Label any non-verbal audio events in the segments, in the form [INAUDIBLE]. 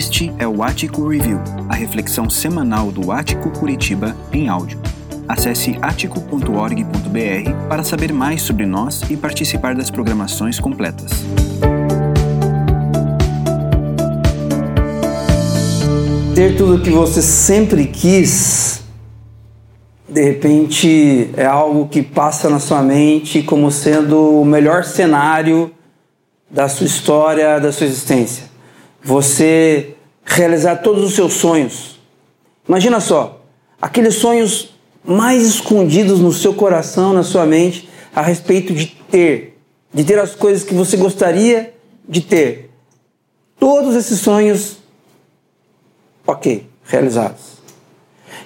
Este é o Ático Review, a reflexão semanal do Ático Curitiba em áudio. Acesse atico.org.br para saber mais sobre nós e participar das programações completas. Ter tudo o que você sempre quis, de repente é algo que passa na sua mente como sendo o melhor cenário da sua história, da sua existência. Você realizar todos os seus sonhos. Imagina só, aqueles sonhos mais escondidos no seu coração, na sua mente, a respeito de ter, de ter as coisas que você gostaria de ter. Todos esses sonhos, ok, realizados.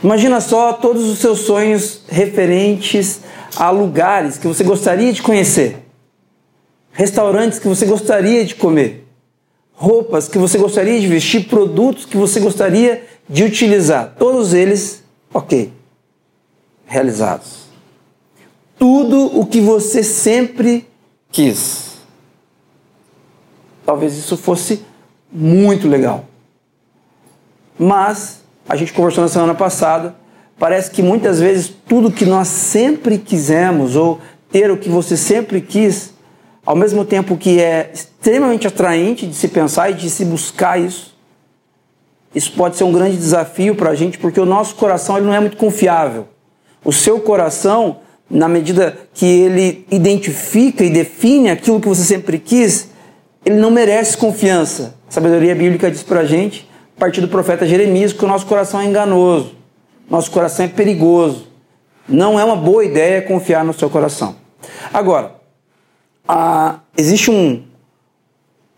Imagina só todos os seus sonhos referentes a lugares que você gostaria de conhecer restaurantes que você gostaria de comer, roupas que você gostaria de vestir, produtos que você gostaria de utilizar. Todos eles, ok, realizados. Tudo o que você sempre quis. Talvez isso fosse muito legal. Mas, a gente conversou na semana passada, parece que muitas vezes tudo que nós sempre quisemos, ou ter o que você sempre quis, ao mesmo tempo que é extremamente atraente de se pensar e de se buscar isso, isso pode ser um grande desafio para a gente, porque o nosso coração ele não é muito confiável. O seu coração, na medida que ele identifica e define aquilo que você sempre quis, ele não merece confiança. A sabedoria bíblica diz para a gente, a partir do profeta Jeremias, que o nosso coração é enganoso, nosso coração é perigoso. Não é uma boa ideia confiar no seu coração. Agora, ah, existe um,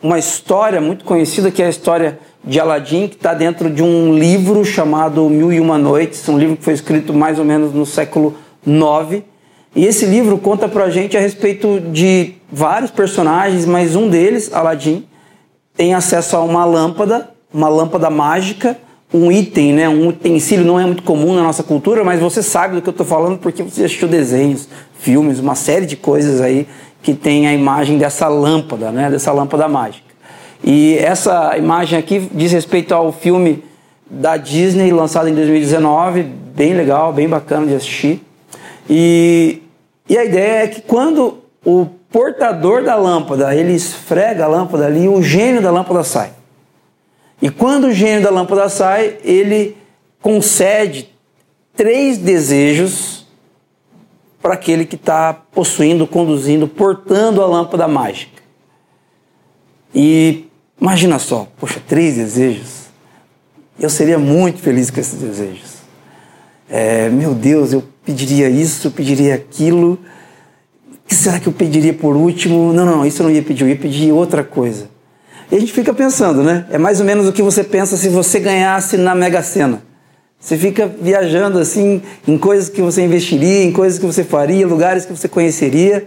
uma história muito conhecida que é a história de Aladim, que está dentro de um livro chamado Mil e Uma Noites, um livro que foi escrito mais ou menos no século IX. E esse livro conta para a gente a respeito de vários personagens, mas um deles, Aladim, tem acesso a uma lâmpada, uma lâmpada mágica, um item, né, um utensílio não é muito comum na nossa cultura, mas você sabe do que eu estou falando porque você assistiu desenhos, filmes, uma série de coisas aí que tem a imagem dessa lâmpada, né, dessa lâmpada mágica. E essa imagem aqui diz respeito ao filme da Disney lançado em 2019, bem legal, bem bacana de assistir. E, e a ideia é que quando o portador da lâmpada ele esfrega a lâmpada ali, o gênio da lâmpada sai. E quando o gênio da lâmpada sai, ele concede três desejos para aquele que está possuindo, conduzindo, portando a lâmpada mágica. E imagina só, poxa, três desejos. Eu seria muito feliz com esses desejos. É, meu Deus, eu pediria isso, eu pediria aquilo. O que será que eu pediria por último? Não, não, isso eu não ia pedir, eu ia pedir outra coisa. E a gente fica pensando, né? É mais ou menos o que você pensa se você ganhasse na Mega Sena. Você fica viajando assim em coisas que você investiria, em coisas que você faria, lugares que você conheceria.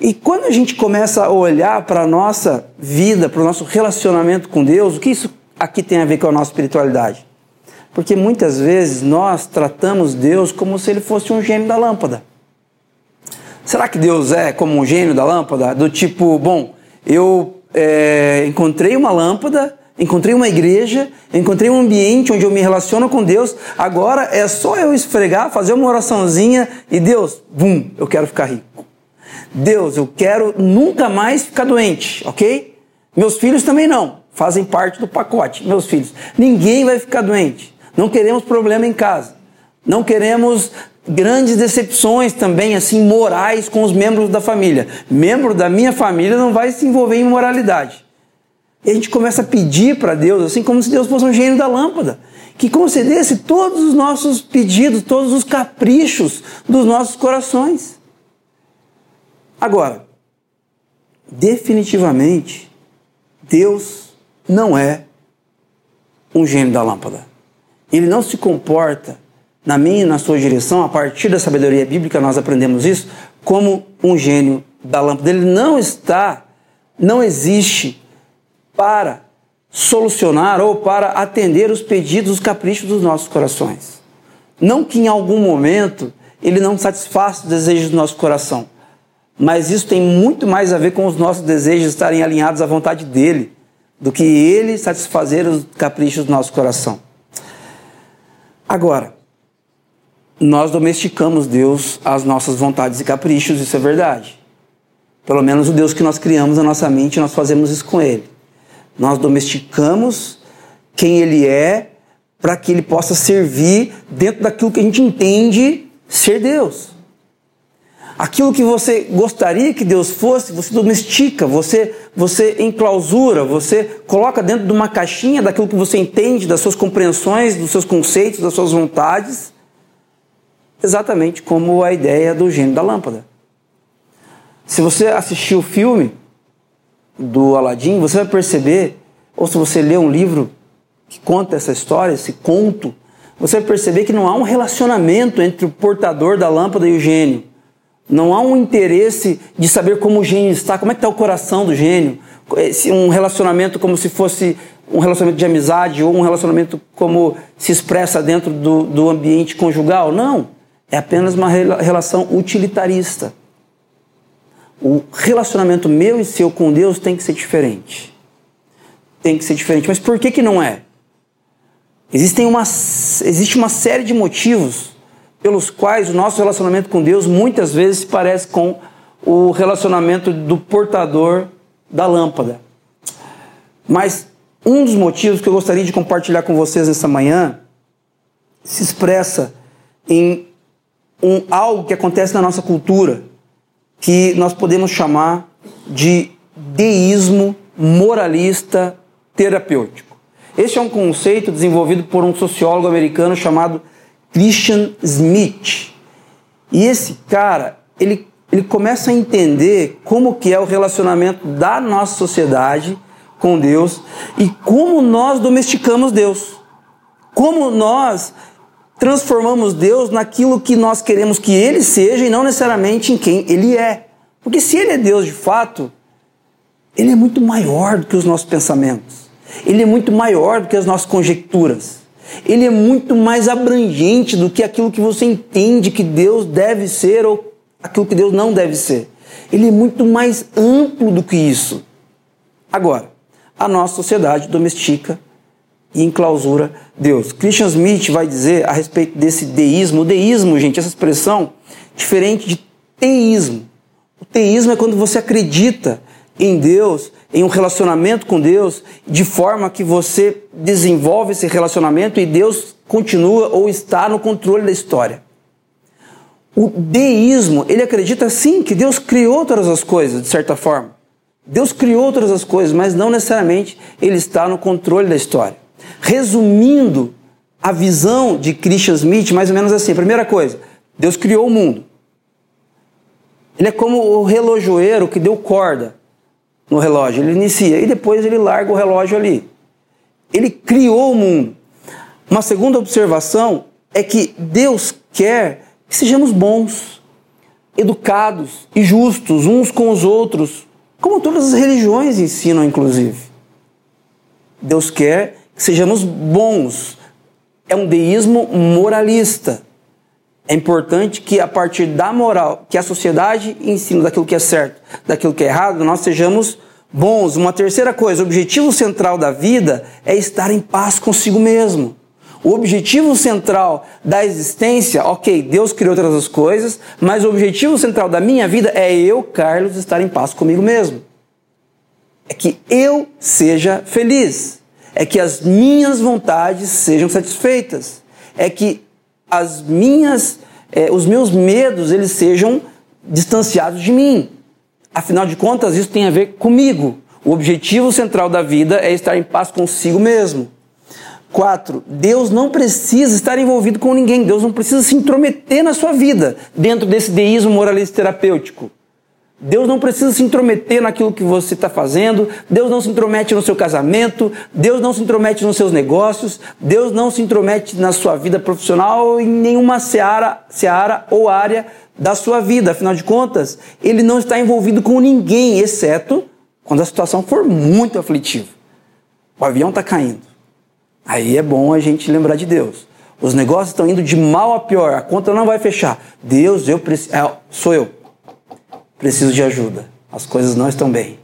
E quando a gente começa a olhar para a nossa vida, para o nosso relacionamento com Deus, o que isso aqui tem a ver com a nossa espiritualidade? Porque muitas vezes nós tratamos Deus como se ele fosse um gênio da lâmpada. Será que Deus é como um gênio da lâmpada? Do tipo, bom, eu é, encontrei uma lâmpada, encontrei uma igreja, encontrei um ambiente onde eu me relaciono com Deus. Agora é só eu esfregar, fazer uma oraçãozinha e Deus, bum, eu quero ficar rico. Deus, eu quero nunca mais ficar doente, ok? Meus filhos também não, fazem parte do pacote. Meus filhos, ninguém vai ficar doente. Não queremos problema em casa. Não queremos grandes decepções também, assim, morais com os membros da família. Membro da minha família não vai se envolver em moralidade. E a gente começa a pedir para Deus, assim como se Deus fosse um gênio da lâmpada, que concedesse todos os nossos pedidos, todos os caprichos dos nossos corações. Agora, definitivamente, Deus não é um gênio da lâmpada. Ele não se comporta na minha e na sua direção, a partir da sabedoria bíblica nós aprendemos isso, como um gênio da lâmpada. Ele não está, não existe para solucionar ou para atender os pedidos, os caprichos dos nossos corações. Não que em algum momento ele não satisfaça os desejos do nosso coração, mas isso tem muito mais a ver com os nossos desejos estarem alinhados à vontade dele do que Ele satisfazer os caprichos do nosso coração. Agora, nós domesticamos Deus às nossas vontades e caprichos, isso é verdade. Pelo menos o Deus que nós criamos na nossa mente, nós fazemos isso com Ele. Nós domesticamos quem Ele é para que Ele possa servir dentro daquilo que a gente entende ser Deus. Aquilo que você gostaria que Deus fosse, você domestica, você, você enclausura, você coloca dentro de uma caixinha daquilo que você entende, das suas compreensões, dos seus conceitos, das suas vontades, exatamente como a ideia do gênio da lâmpada. Se você assistir o filme do Aladim, você vai perceber, ou se você ler um livro que conta essa história, esse conto, você vai perceber que não há um relacionamento entre o portador da lâmpada e o gênio. Não há um interesse de saber como o gênio está, como é que está o coração do gênio. Um relacionamento como se fosse um relacionamento de amizade ou um relacionamento como se expressa dentro do, do ambiente conjugal. Não. É apenas uma relação utilitarista. O relacionamento meu e seu com Deus tem que ser diferente. Tem que ser diferente. Mas por que, que não é? Existem uma, existe uma série de motivos pelos quais o nosso relacionamento com Deus muitas vezes se parece com o relacionamento do portador da lâmpada. Mas um dos motivos que eu gostaria de compartilhar com vocês nessa manhã se expressa em um, algo que acontece na nossa cultura, que nós podemos chamar de deísmo moralista terapêutico. Este é um conceito desenvolvido por um sociólogo americano chamado Christian Smith. E esse cara, ele, ele começa a entender como que é o relacionamento da nossa sociedade com Deus e como nós domesticamos Deus. Como nós transformamos Deus naquilo que nós queremos que Ele seja e não necessariamente em quem Ele é. Porque se Ele é Deus de fato, Ele é muito maior do que os nossos pensamentos. Ele é muito maior do que as nossas conjecturas ele é muito mais abrangente do que aquilo que você entende que Deus deve ser ou aquilo que Deus não deve ser. Ele é muito mais amplo do que isso. Agora, a nossa sociedade domestica e enclausura Deus. Christian Smith vai dizer a respeito desse deísmo. O deísmo, gente, essa expressão, diferente de teísmo. O teísmo é quando você acredita em Deus, em um relacionamento com Deus, de forma que você desenvolve esse relacionamento e Deus continua ou está no controle da história. O deísmo, ele acredita sim que Deus criou todas as coisas, de certa forma. Deus criou todas as coisas, mas não necessariamente ele está no controle da história. Resumindo a visão de Christian Smith, mais ou menos assim: primeira coisa, Deus criou o mundo. Ele é como o relojoeiro que deu corda no relógio. Ele inicia e depois ele larga o relógio ali. Ele criou o mundo. Uma segunda observação é que Deus quer que sejamos bons, educados e justos uns com os outros, como todas as religiões ensinam, inclusive. Deus quer que sejamos bons. É um deísmo moralista. É importante que a partir da moral que a sociedade ensina daquilo que é certo, daquilo que é errado, nós sejamos bons. Uma terceira coisa, o objetivo central da vida é estar em paz consigo mesmo. O objetivo central da existência, ok, Deus criou todas as coisas, mas o objetivo central da minha vida é eu, Carlos, estar em paz comigo mesmo. É que eu seja feliz. É que as minhas vontades sejam satisfeitas. É que as minhas, eh, os meus medos eles sejam distanciados de mim. Afinal de contas, isso tem a ver comigo. O objetivo central da vida é estar em paz consigo mesmo. Quatro, Deus não precisa estar envolvido com ninguém. Deus não precisa se intrometer na sua vida dentro desse deísmo moralista terapêutico. Deus não precisa se intrometer naquilo que você está fazendo, Deus não se intromete no seu casamento, Deus não se intromete nos seus negócios, Deus não se intromete na sua vida profissional em nenhuma seara, seara ou área da sua vida. Afinal de contas, Ele não está envolvido com ninguém, exceto quando a situação for muito aflitiva. O avião está caindo. Aí é bom a gente lembrar de Deus. Os negócios estão indo de mal a pior, a conta não vai fechar. Deus, eu preciso. É, sou eu preciso de ajuda. As coisas não estão bem.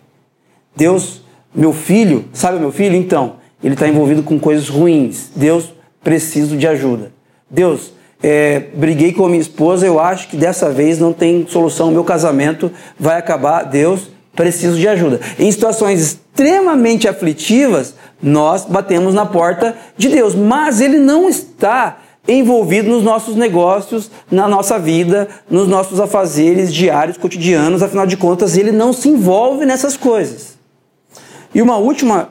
Deus, Meu filho, sabe meu filho? Então, ele está envolvido com coisas ruins. Deus, preciso de ajuda. Deus, é, briguei com a minha esposa, eu acho que dessa vez não tem solução, meu casamento vai acabar. Deus, preciso de ajuda. Em situações extremamente aflitivas, nós batemos na porta de Deus, mas Ele não está envolvido nos nossos negócios, na nossa vida, nos nossos afazeres diários, cotidianos, afinal de contas, Ele não se envolve nessas coisas. E uma última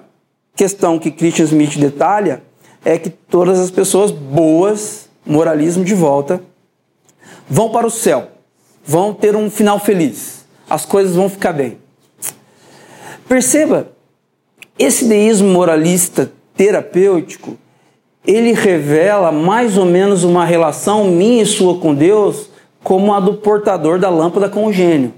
questão que Christian Smith detalha é que todas as pessoas boas, moralismo de volta, vão para o céu, vão ter um final feliz, as coisas vão ficar bem. Perceba, esse deísmo moralista terapêutico, ele revela mais ou menos uma relação minha e sua com Deus como a do portador da lâmpada com o gênio.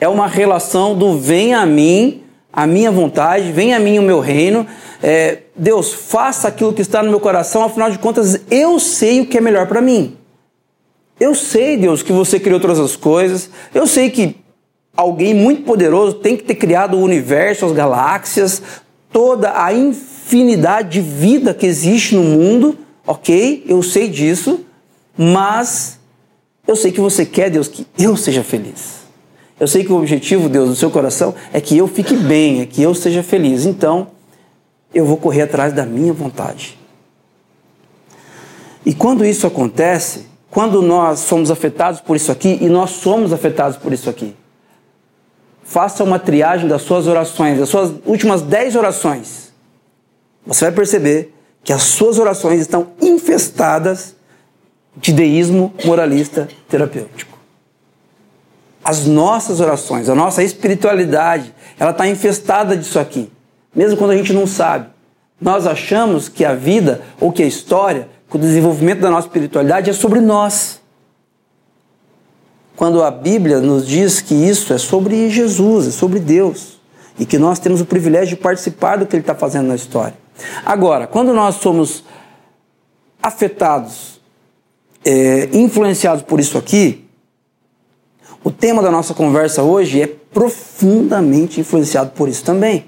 É uma relação do vem a mim, a minha vontade, vem a mim o meu reino. É, Deus, faça aquilo que está no meu coração, afinal de contas, eu sei o que é melhor para mim. Eu sei, Deus, que você criou todas as coisas. Eu sei que alguém muito poderoso tem que ter criado o universo, as galáxias, toda a infinidade de vida que existe no mundo, ok? Eu sei disso, mas eu sei que você quer, Deus, que eu seja feliz. Eu sei que o objetivo, Deus, do seu coração é que eu fique bem, é que eu seja feliz. Então, eu vou correr atrás da minha vontade. E quando isso acontece, quando nós somos afetados por isso aqui, e nós somos afetados por isso aqui, faça uma triagem das suas orações, das suas últimas dez orações. Você vai perceber que as suas orações estão infestadas de deísmo moralista terapêutico. As nossas orações, a nossa espiritualidade, ela está infestada disso aqui, mesmo quando a gente não sabe. Nós achamos que a vida ou que a história, que o desenvolvimento da nossa espiritualidade é sobre nós quando a Bíblia nos diz que isso é sobre Jesus, é sobre Deus, e que nós temos o privilégio de participar do que Ele está fazendo na história. Agora, quando nós somos afetados, é, influenciados por isso aqui, o tema da nossa conversa hoje é profundamente influenciado por isso também.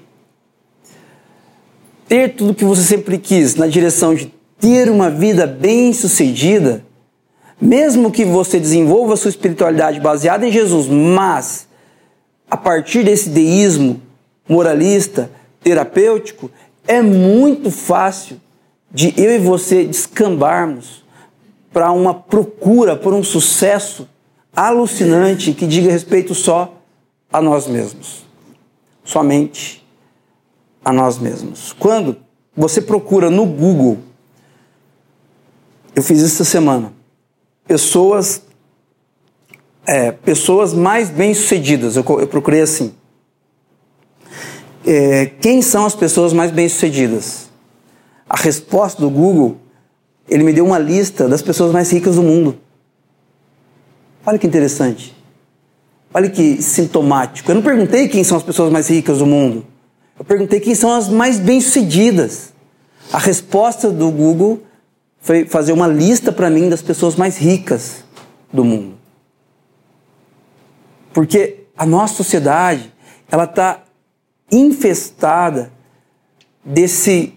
Ter tudo que você sempre quis na direção de ter uma vida bem sucedida mesmo que você desenvolva sua espiritualidade baseada em Jesus, mas a partir desse deísmo moralista, terapêutico, é muito fácil de eu e você descambarmos para uma procura por um sucesso alucinante que diga respeito só a nós mesmos. Somente a nós mesmos. Quando você procura no Google, eu fiz isso essa semana, pessoas é, pessoas mais bem-sucedidas. Eu, eu, procurei assim. É, quem são as pessoas mais bem-sucedidas? A resposta do Google, ele me deu uma lista das pessoas mais ricas do mundo. Olha que interessante. Olha que sintomático. Eu não perguntei quem são as pessoas mais ricas do mundo. Eu perguntei quem são as mais bem-sucedidas. A resposta do Google foi fazer uma lista para mim das pessoas mais ricas do mundo. Porque a nossa sociedade, ela está infestada desse,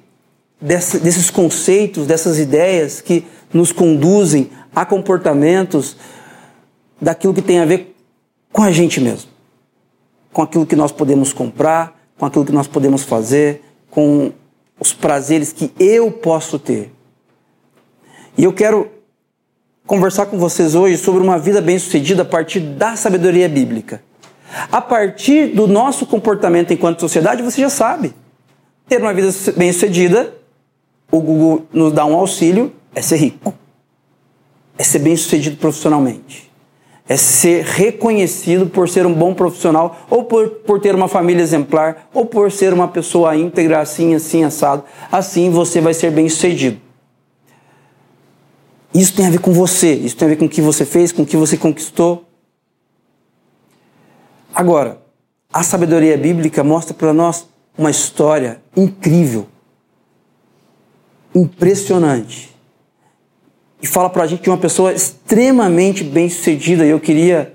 desse, desses conceitos, dessas ideias que nos conduzem a comportamentos daquilo que tem a ver com a gente mesmo. Com aquilo que nós podemos comprar, com aquilo que nós podemos fazer, com os prazeres que eu posso ter. E eu quero conversar com vocês hoje sobre uma vida bem-sucedida a partir da sabedoria bíblica. A partir do nosso comportamento enquanto sociedade, você já sabe. Ter uma vida bem-sucedida, o Google nos dá um auxílio, é ser rico. É ser bem-sucedido profissionalmente. É ser reconhecido por ser um bom profissional, ou por, por ter uma família exemplar, ou por ser uma pessoa íntegra, assim, assim, assado. Assim você vai ser bem-sucedido. Isso tem a ver com você, isso tem a ver com o que você fez, com o que você conquistou. Agora, a sabedoria bíblica mostra para nós uma história incrível, impressionante. E fala para a gente de uma pessoa extremamente bem sucedida. E eu queria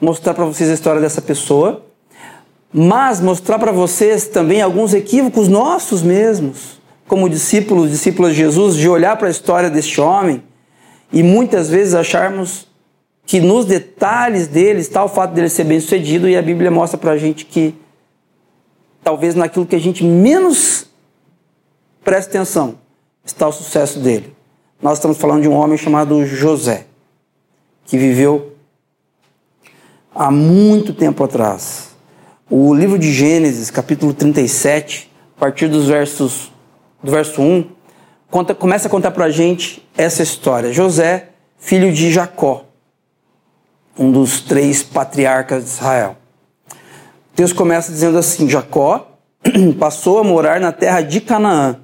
mostrar para vocês a história dessa pessoa. mas mostrar para vocês também alguns equívocos nossos mesmos, como discípulos, discípulos de Jesus, de olhar para a história deste homem e muitas vezes acharmos que nos detalhes dele está o fato dele ser bem sucedido e a Bíblia mostra para a gente que talvez naquilo que a gente menos presta atenção está o sucesso dele. Nós estamos falando de um homem chamado José, que viveu há muito tempo atrás. O livro de Gênesis, capítulo 37, a partir dos versos do verso 1, conta, começa a contar para a gente essa história. José, filho de Jacó, um dos três patriarcas de Israel. Deus começa dizendo assim: Jacó [CLEARS THROAT] passou a morar na terra de Canaã,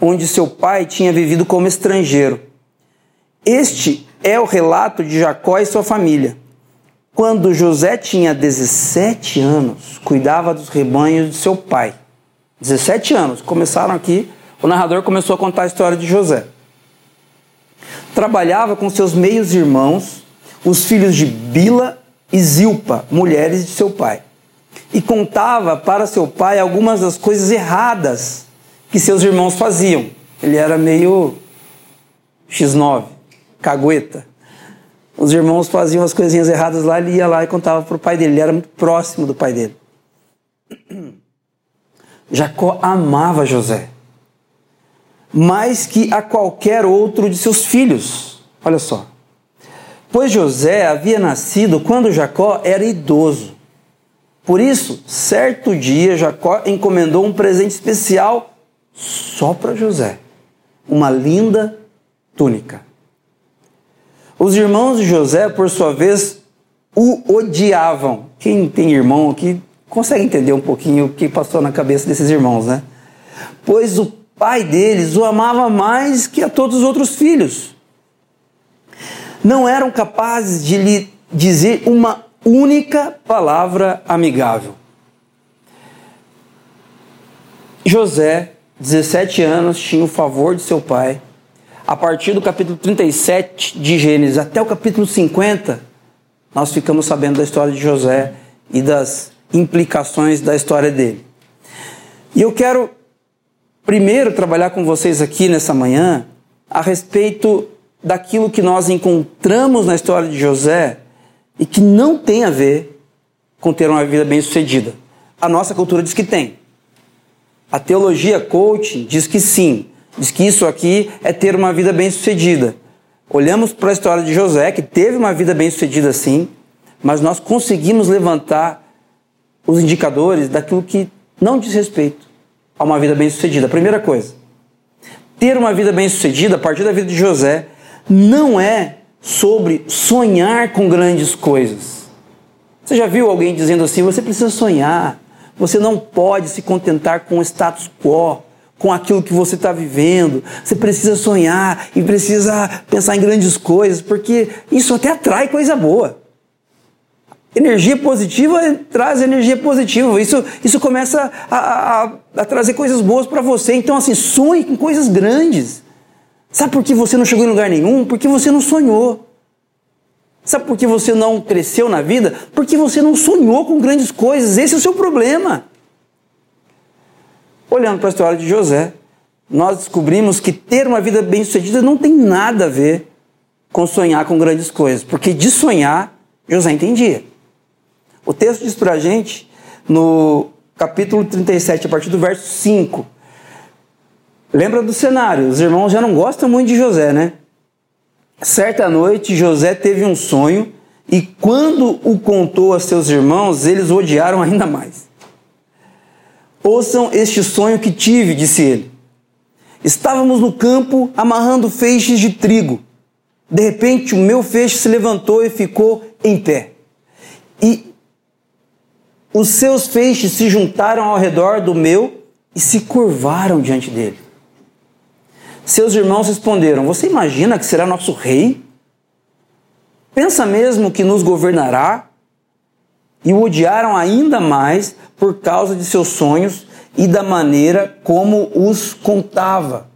onde seu pai tinha vivido como estrangeiro. Este é o relato de Jacó e sua família. Quando José tinha 17 anos, cuidava dos rebanhos de seu pai. 17 anos, começaram aqui, o narrador começou a contar a história de José. Trabalhava com seus meios irmãos, os filhos de Bila e Zilpa, mulheres de seu pai. E contava para seu pai algumas das coisas erradas que seus irmãos faziam. Ele era meio X9, cagueta os irmãos faziam as coisinhas erradas lá, ele ia lá e contava para o pai dele. Ele era muito próximo do pai dele. [CLEARS THROAT] Jacó amava José mais que a qualquer outro de seus filhos. Olha só. Pois José havia nascido quando Jacó era idoso. Por isso, certo dia, Jacó encomendou um presente especial só para José: uma linda túnica. Os irmãos de José, por sua vez, o odiavam. Quem tem irmão aqui consegue entender um pouquinho o que passou na cabeça desses irmãos, né? Pois o pai deles o amava mais que a todos os outros filhos. Não eram capazes de lhe dizer uma única palavra amigável. José, 17 anos, tinha o favor de seu pai a partir do capítulo 37 de Gênesis até o capítulo 50, nós ficamos sabendo da história de José e das implicações da história dele. E eu quero primeiro trabalhar com vocês aqui nessa manhã a respeito daquilo que nós encontramos na história de José e que não tem a ver com ter uma vida bem-sucedida. A nossa cultura diz que tem. A teologia coaching diz que sim. Diz que isso aqui é ter uma vida bem-sucedida. Olhamos para a história de José, que teve uma vida bem-sucedida sim, mas nós conseguimos levantar os indicadores daquilo que não diz respeito a uma vida bem-sucedida. Primeira coisa, ter uma vida bem-sucedida a partir da vida de José não é sobre sonhar com grandes coisas. Você já viu alguém dizendo assim: você precisa sonhar, você não pode se contentar com o status quo com aquilo que você está vivendo. Você precisa sonhar e precisa pensar em grandes coisas, porque isso até atrai coisa boa. Energia positiva traz energia positiva. Isso, isso começa a, a, a trazer coisas boas para você. Então, assim, sonhe com coisas grandes. Sabe por que você não chegou em lugar nenhum? Porque você não sonhou. Sabe por que você não cresceu na vida? Porque você não sonhou com grandes coisas. Esse é o seu problema. Olhando para a história de José, nós descobrimos que ter uma vida bem-sucedida não tem nada a ver com sonhar com grandes coisas, porque de sonhar, José entendia. O texto diz para a gente, no capítulo 37, a partir do verso 5, lembra do cenário, os irmãos já não gostam muito de José, né? Certa noite, José teve um sonho e quando o contou a seus irmãos, eles odiaram ainda mais. Ouçam este sonho que tive, disse ele. Estávamos no campo amarrando feixes de trigo. De repente, o meu feixe se levantou e ficou em pé. E os seus feixes se juntaram ao redor do meu e se curvaram diante dele. Seus irmãos responderam: Você imagina que será nosso rei? Pensa mesmo que nos governará? E o odiaram ainda mais por causa de seus sonhos e da maneira como os contava.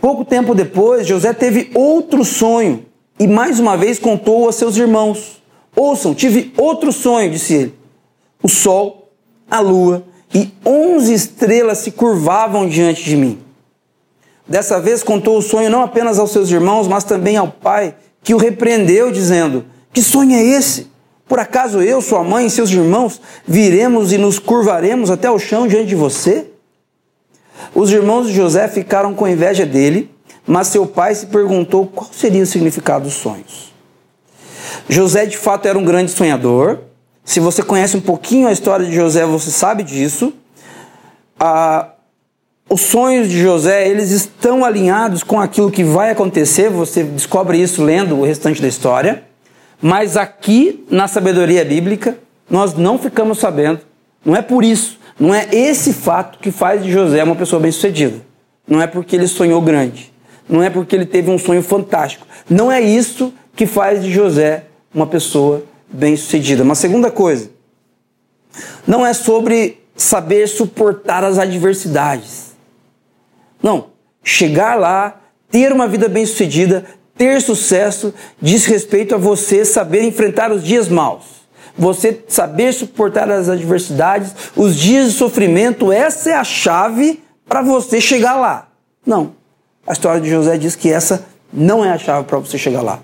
Pouco tempo depois, José teve outro sonho e mais uma vez contou a seus irmãos. Ouçam, tive outro sonho, disse ele. O sol a lua e onze estrelas se curvavam diante de mim. Dessa vez contou o sonho não apenas aos seus irmãos, mas também ao pai, que o repreendeu, dizendo: Que sonho é esse? Por acaso eu, sua mãe e seus irmãos viremos e nos curvaremos até o chão diante de você? Os irmãos de José ficaram com inveja dele, mas seu pai se perguntou qual seria o significado dos sonhos. José de fato era um grande sonhador. Se você conhece um pouquinho a história de José, você sabe disso. Ah, os sonhos de José, eles estão alinhados com aquilo que vai acontecer, você descobre isso lendo o restante da história. Mas aqui, na sabedoria bíblica, nós não ficamos sabendo. Não é por isso, não é esse fato que faz de José uma pessoa bem-sucedida. Não é porque ele sonhou grande. Não é porque ele teve um sonho fantástico. Não é isso que faz de José uma pessoa bem-sucedida. Uma segunda coisa, não é sobre saber suportar as adversidades. Não, chegar lá, ter uma vida bem-sucedida, ter sucesso, diz respeito a você saber enfrentar os dias maus. Você saber suportar as adversidades, os dias de sofrimento, essa é a chave para você chegar lá. Não. A história de José diz que essa não é a chave para você chegar lá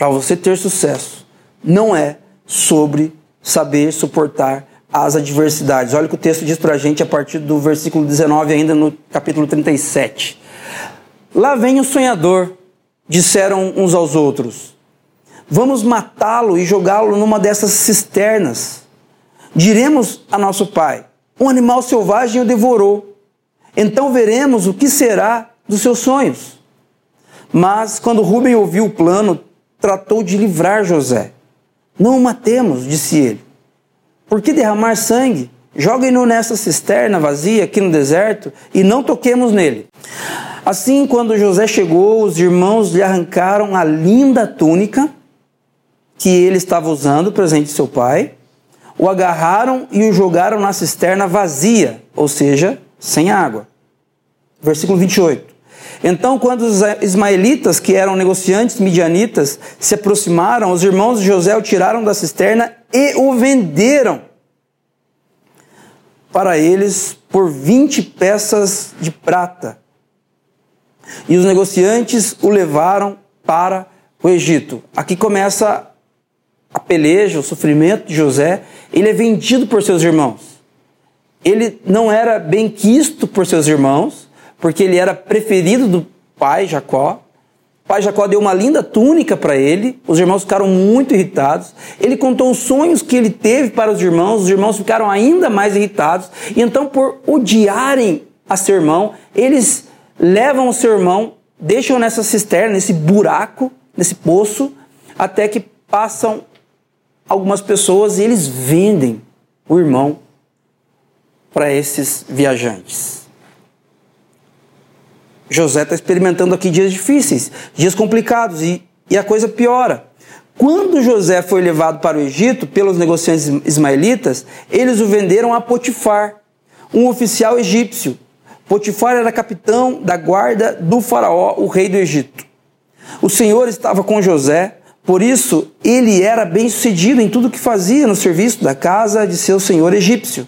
para você ter sucesso, não é sobre saber suportar as adversidades. Olha o que o texto diz para a gente a partir do versículo 19, ainda no capítulo 37. Lá vem o sonhador, disseram uns aos outros. Vamos matá-lo e jogá-lo numa dessas cisternas. Diremos a nosso pai: um animal selvagem o devorou. Então veremos o que será dos seus sonhos. Mas quando Rubem ouviu o plano, tratou de livrar José. Não o matemos, disse ele. Por que derramar sangue? Joguem-no nessa cisterna vazia aqui no deserto e não toquemos nele. Assim, quando José chegou, os irmãos lhe arrancaram a linda túnica que ele estava usando, presente de seu pai, o agarraram e o jogaram na cisterna vazia, ou seja, sem água. Versículo 28. Então, quando os ismaelitas, que eram negociantes midianitas, se aproximaram, os irmãos de José o tiraram da cisterna e o venderam para eles por 20 peças de prata. E os negociantes o levaram para o Egito. Aqui começa a peleja, o sofrimento de José. Ele é vendido por seus irmãos. Ele não era bem quisto por seus irmãos porque ele era preferido do pai Jacó. O pai Jacó deu uma linda túnica para ele, os irmãos ficaram muito irritados. Ele contou os sonhos que ele teve para os irmãos, os irmãos ficaram ainda mais irritados. E então, por odiarem a seu irmão, eles levam o seu irmão, deixam nessa cisterna, nesse buraco, nesse poço, até que passam algumas pessoas e eles vendem o irmão para esses viajantes. José está experimentando aqui dias difíceis, dias complicados e, e a coisa piora. Quando José foi levado para o Egito pelos negociantes ismaelitas, eles o venderam a Potifar, um oficial egípcio. Potifar era capitão da guarda do faraó, o rei do Egito. O Senhor estava com José, por isso ele era bem sucedido em tudo que fazia no serviço da casa de seu senhor egípcio.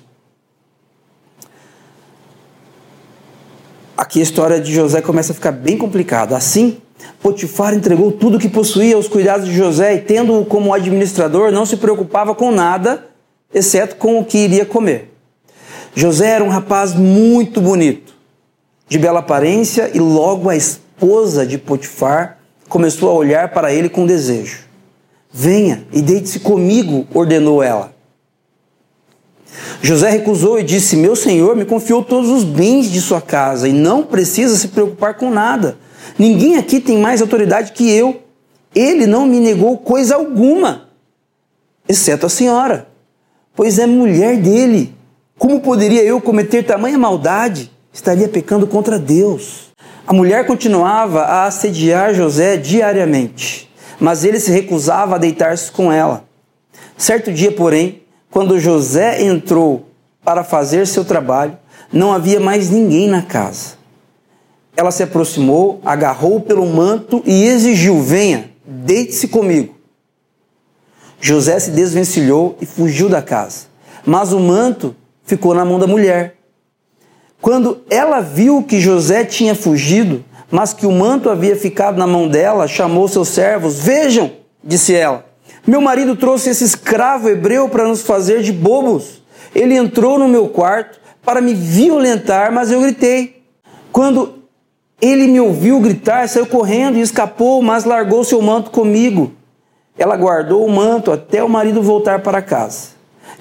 Aqui a história de José começa a ficar bem complicada. Assim, Potifar entregou tudo o que possuía aos cuidados de José e, tendo-o como administrador, não se preocupava com nada, exceto com o que iria comer. José era um rapaz muito bonito, de bela aparência, e logo a esposa de Potifar começou a olhar para ele com desejo. Venha e deite-se comigo, ordenou ela. José recusou e disse: Meu senhor me confiou todos os bens de sua casa e não precisa se preocupar com nada. Ninguém aqui tem mais autoridade que eu. Ele não me negou coisa alguma, exceto a senhora, pois é mulher dele. Como poderia eu cometer tamanha maldade? Estaria pecando contra Deus. A mulher continuava a assediar José diariamente, mas ele se recusava a deitar-se com ela. Certo dia, porém, quando José entrou para fazer seu trabalho, não havia mais ninguém na casa. Ela se aproximou, agarrou pelo manto e exigiu: Venha, deite-se comigo. José se desvencilhou e fugiu da casa. mas o manto ficou na mão da mulher. Quando ela viu que José tinha fugido, mas que o manto havia ficado na mão dela, chamou seus servos. Vejam, disse ela, meu marido trouxe esse escravo hebreu para nos fazer de bobos. Ele entrou no meu quarto para me violentar, mas eu gritei. Quando ele me ouviu gritar, saiu correndo e escapou, mas largou seu manto comigo. Ela guardou o manto até o marido voltar para casa.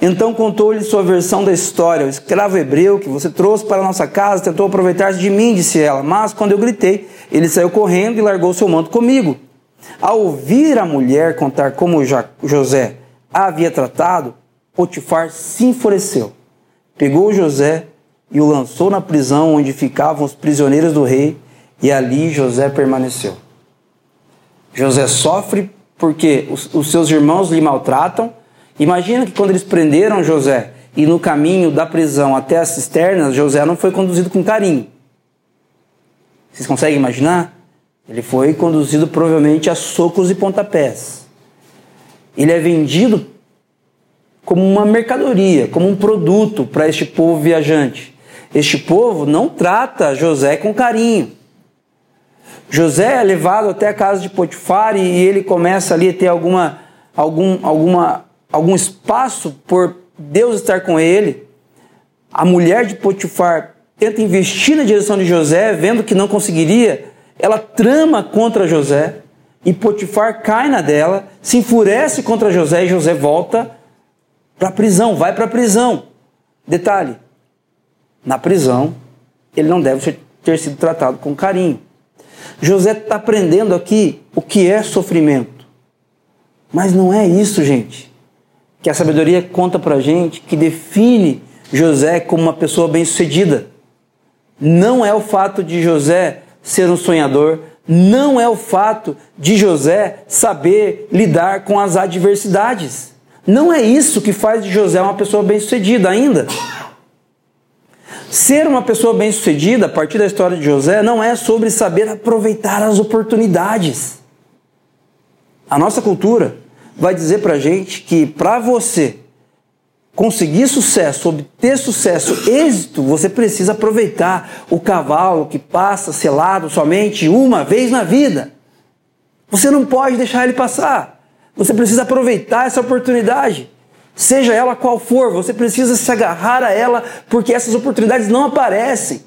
Então contou-lhe sua versão da história. O escravo hebreu que você trouxe para nossa casa tentou aproveitar-se de mim, disse ela. Mas quando eu gritei, ele saiu correndo e largou seu manto comigo. Ao ouvir a mulher contar como José a havia tratado, Potifar se enfureceu. Pegou José e o lançou na prisão onde ficavam os prisioneiros do rei, e ali José permaneceu. José sofre porque os, os seus irmãos lhe maltratam Imagina que quando eles prenderam José e no caminho da prisão até as cisternas, José não foi conduzido com carinho. Vocês conseguem imaginar? Ele foi conduzido provavelmente a socos e pontapés. Ele é vendido como uma mercadoria, como um produto para este povo viajante. Este povo não trata José com carinho. José é levado até a casa de Potifar e ele começa ali a ter alguma, algum, alguma algum espaço por Deus estar com ele, a mulher de Potifar tenta investir na direção de José, vendo que não conseguiria, ela trama contra José e Potifar cai na dela, se enfurece contra José e José volta para a prisão, vai para a prisão. Detalhe: na prisão, ele não deve ter sido tratado com carinho. José está aprendendo aqui o que é sofrimento. Mas não é isso, gente que a sabedoria conta para gente, que define José como uma pessoa bem-sucedida. Não é o fato de José ser um sonhador, não é o fato de José saber lidar com as adversidades. Não é isso que faz de José uma pessoa bem-sucedida ainda. Ser uma pessoa bem-sucedida, a partir da história de José, não é sobre saber aproveitar as oportunidades. A nossa cultura vai dizer para gente que para você conseguir sucesso, obter sucesso, êxito, você precisa aproveitar o cavalo que passa selado somente uma vez na vida. Você não pode deixar ele passar. Você precisa aproveitar essa oportunidade. Seja ela qual for, você precisa se agarrar a ela, porque essas oportunidades não aparecem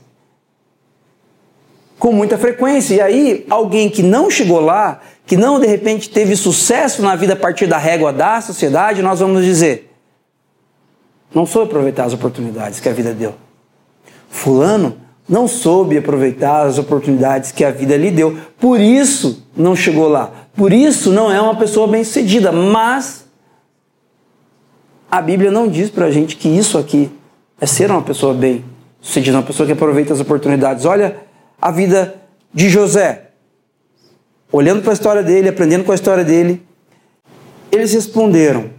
com muita frequência. E aí, alguém que não chegou lá, que não de repente teve sucesso na vida a partir da régua da sociedade, nós vamos dizer: não soube aproveitar as oportunidades que a vida deu. Fulano não soube aproveitar as oportunidades que a vida lhe deu, por isso não chegou lá, por isso não é uma pessoa bem-sucedida. Mas a Bíblia não diz para a gente que isso aqui é ser uma pessoa bem-sucedida, uma pessoa que aproveita as oportunidades. Olha a vida de José olhando para a história dele, aprendendo com a história dele, eles responderam: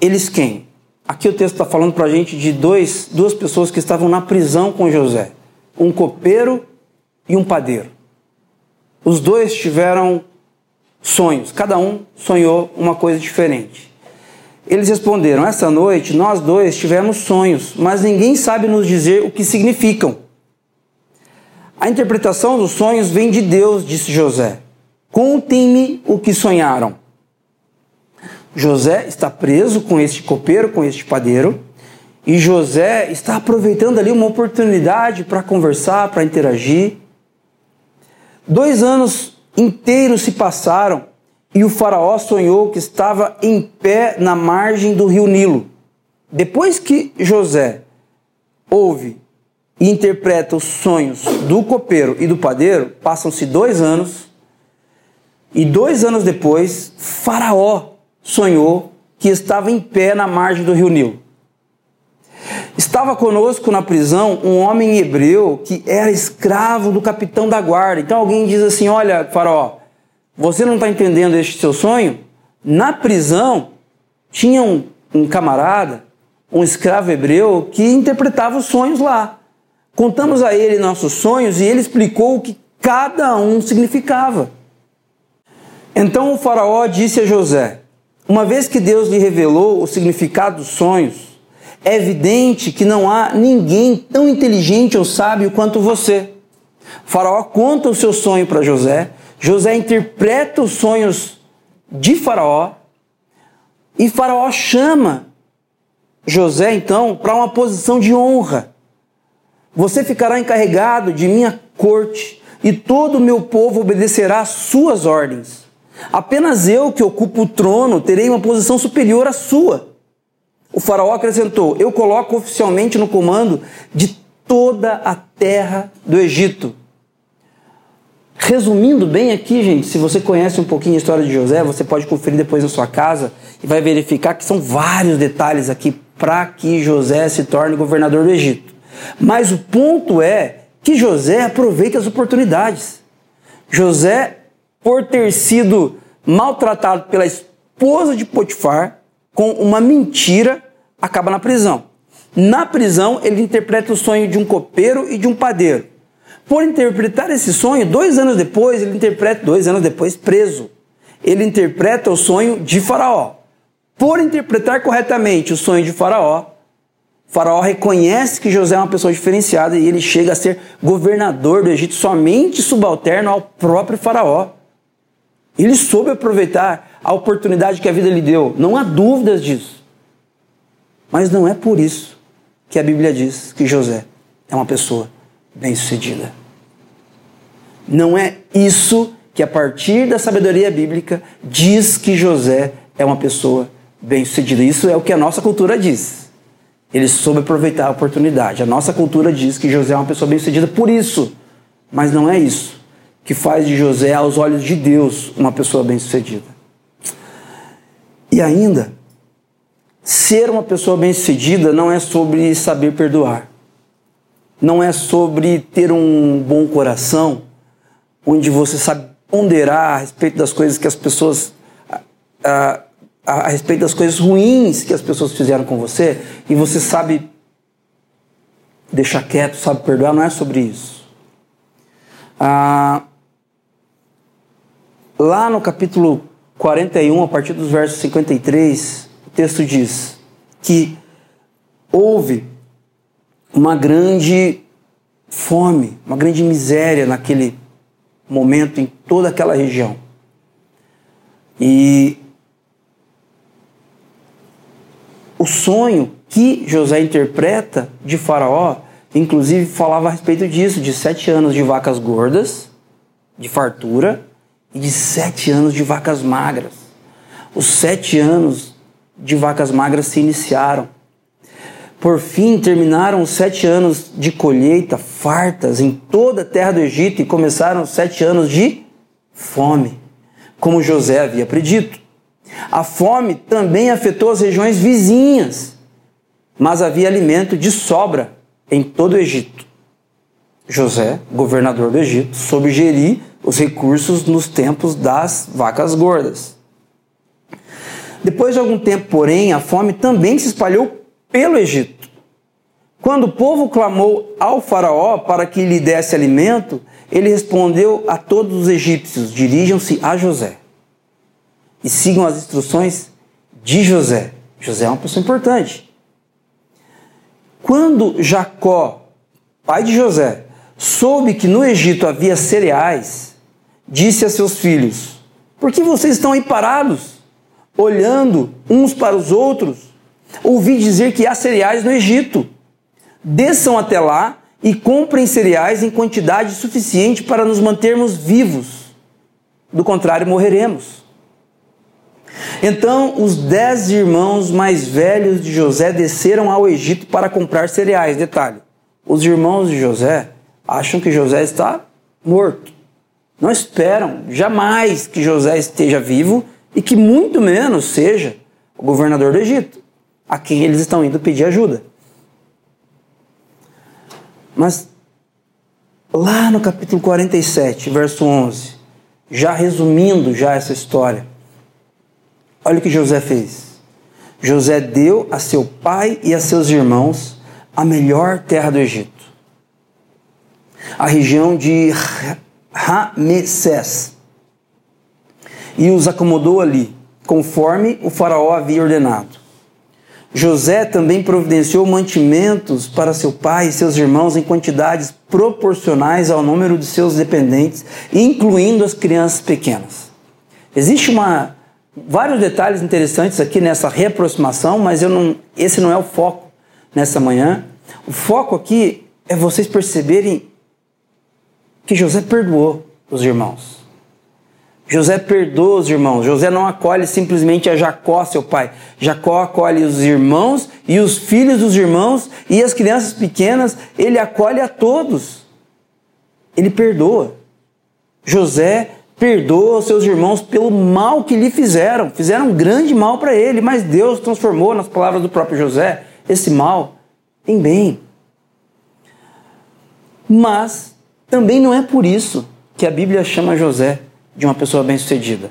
Eles quem? Aqui o texto está falando para a gente de dois, duas pessoas que estavam na prisão com José: um copeiro e um padeiro. Os dois tiveram sonhos, cada um sonhou uma coisa diferente. Eles responderam: Essa noite nós dois tivemos sonhos, mas ninguém sabe nos dizer o que significam. A interpretação dos sonhos vem de Deus, disse José. Contem-me o que sonharam. José está preso com este copeiro, com este padeiro, e José está aproveitando ali uma oportunidade para conversar, para interagir. Dois anos inteiros se passaram e o Faraó sonhou que estava em pé na margem do rio Nilo. Depois que José ouve e interpreta os sonhos do copeiro e do padeiro, passam-se dois anos, e dois anos depois, Faraó sonhou que estava em pé na margem do rio Nilo. Estava conosco na prisão um homem hebreu que era escravo do capitão da guarda. Então alguém diz assim: Olha, Faraó, você não está entendendo este seu sonho? Na prisão tinha um, um camarada, um escravo hebreu, que interpretava os sonhos lá. Contamos a ele nossos sonhos e ele explicou o que cada um significava. Então o Faraó disse a José: Uma vez que Deus lhe revelou o significado dos sonhos, é evidente que não há ninguém tão inteligente ou sábio quanto você. Faraó conta o seu sonho para José, José interpreta os sonhos de Faraó e Faraó chama José então para uma posição de honra. Você ficará encarregado de minha corte e todo o meu povo obedecerá às suas ordens. Apenas eu que ocupo o trono terei uma posição superior à sua. O faraó acrescentou: Eu coloco oficialmente no comando de toda a terra do Egito. Resumindo bem aqui, gente, se você conhece um pouquinho a história de José, você pode conferir depois na sua casa e vai verificar que são vários detalhes aqui para que José se torne governador do Egito. Mas o ponto é que José aproveita as oportunidades. José, por ter sido maltratado pela esposa de Potifar, com uma mentira, acaba na prisão. Na prisão, ele interpreta o sonho de um copeiro e de um padeiro. Por interpretar esse sonho, dois anos depois, ele interpreta, dois anos depois, preso. Ele interpreta o sonho de Faraó. Por interpretar corretamente o sonho de Faraó, Faraó reconhece que José é uma pessoa diferenciada e ele chega a ser governador do Egito somente subalterno ao próprio Faraó. Ele soube aproveitar a oportunidade que a vida lhe deu, não há dúvidas disso. Mas não é por isso que a Bíblia diz que José é uma pessoa bem-sucedida. Não é isso que, a partir da sabedoria bíblica, diz que José é uma pessoa bem-sucedida. Isso é o que a nossa cultura diz. Ele soube aproveitar a oportunidade. A nossa cultura diz que José é uma pessoa bem-sucedida por isso, mas não é isso que faz de José, aos olhos de Deus, uma pessoa bem-sucedida. E ainda, ser uma pessoa bem-sucedida não é sobre saber perdoar, não é sobre ter um bom coração, onde você sabe ponderar a respeito das coisas que as pessoas. A, a, a, respeito das coisas ruins que as pessoas fizeram com você e você sabe deixar quieto, sabe perdoar, não é sobre isso. Ah, lá no capítulo 41, a partir dos versos 53, o texto diz que houve uma grande fome, uma grande miséria naquele momento em toda aquela região. E o sonho que José interpreta de Faraó, inclusive falava a respeito disso, de sete anos de vacas gordas, de fartura, e de sete anos de vacas magras. Os sete anos de vacas magras se iniciaram. Por fim, terminaram os sete anos de colheita fartas em toda a terra do Egito e começaram os sete anos de fome, como José havia predito. A fome também afetou as regiões vizinhas, mas havia alimento de sobra em todo o Egito. José, governador do Egito, soube gerir os recursos nos tempos das vacas gordas. Depois de algum tempo, porém, a fome também se espalhou pelo Egito. Quando o povo clamou ao Faraó para que lhe desse alimento, ele respondeu a todos os egípcios: dirijam-se a José e sigam as instruções de José. José é uma pessoa importante. Quando Jacó, pai de José, soube que no Egito havia cereais, disse a seus filhos: Por que vocês estão aí parados, olhando uns para os outros? Ouvi dizer que há cereais no Egito. Desçam até lá e comprem cereais em quantidade suficiente para nos mantermos vivos. Do contrário, morreremos. Então os dez irmãos mais velhos de José desceram ao Egito para comprar cereais. Detalhe: os irmãos de José acham que José está morto. Não esperam jamais que José esteja vivo e que muito menos seja o governador do Egito, a quem eles estão indo pedir ajuda. Mas lá no capítulo 47, verso 11, já resumindo já essa história, Olha o que José fez. José deu a seu pai e a seus irmãos a melhor terra do Egito, a região de Ramessés, e os acomodou ali, conforme o Faraó havia ordenado. José também providenciou mantimentos para seu pai e seus irmãos em quantidades proporcionais ao número de seus dependentes, incluindo as crianças pequenas. Existe uma, vários detalhes interessantes aqui nessa reaproximação, mas eu não, esse não é o foco nessa manhã. O foco aqui é vocês perceberem que José perdoou os irmãos. José perdoa os irmãos. José não acolhe simplesmente a Jacó, seu pai. Jacó acolhe os irmãos e os filhos dos irmãos e as crianças pequenas. Ele acolhe a todos. Ele perdoa. José perdoa os seus irmãos pelo mal que lhe fizeram. Fizeram um grande mal para ele, mas Deus transformou, nas palavras do próprio José, esse mal em bem. Mas também não é por isso que a Bíblia chama José de uma pessoa bem-sucedida.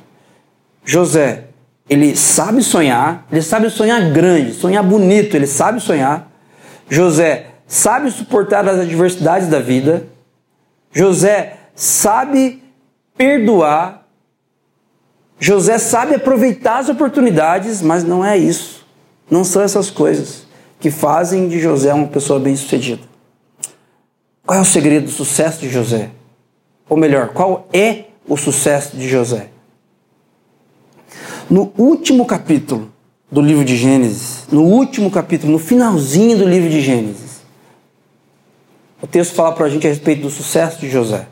José, ele sabe sonhar, ele sabe sonhar grande, sonhar bonito, ele sabe sonhar. José sabe suportar as adversidades da vida. José sabe perdoar. José sabe aproveitar as oportunidades, mas não é isso. Não são essas coisas que fazem de José uma pessoa bem-sucedida. Qual é o segredo do sucesso de José? Ou melhor, qual é o sucesso de José. No último capítulo do livro de Gênesis, no último capítulo, no finalzinho do livro de Gênesis, o texto fala para a gente a respeito do sucesso de José.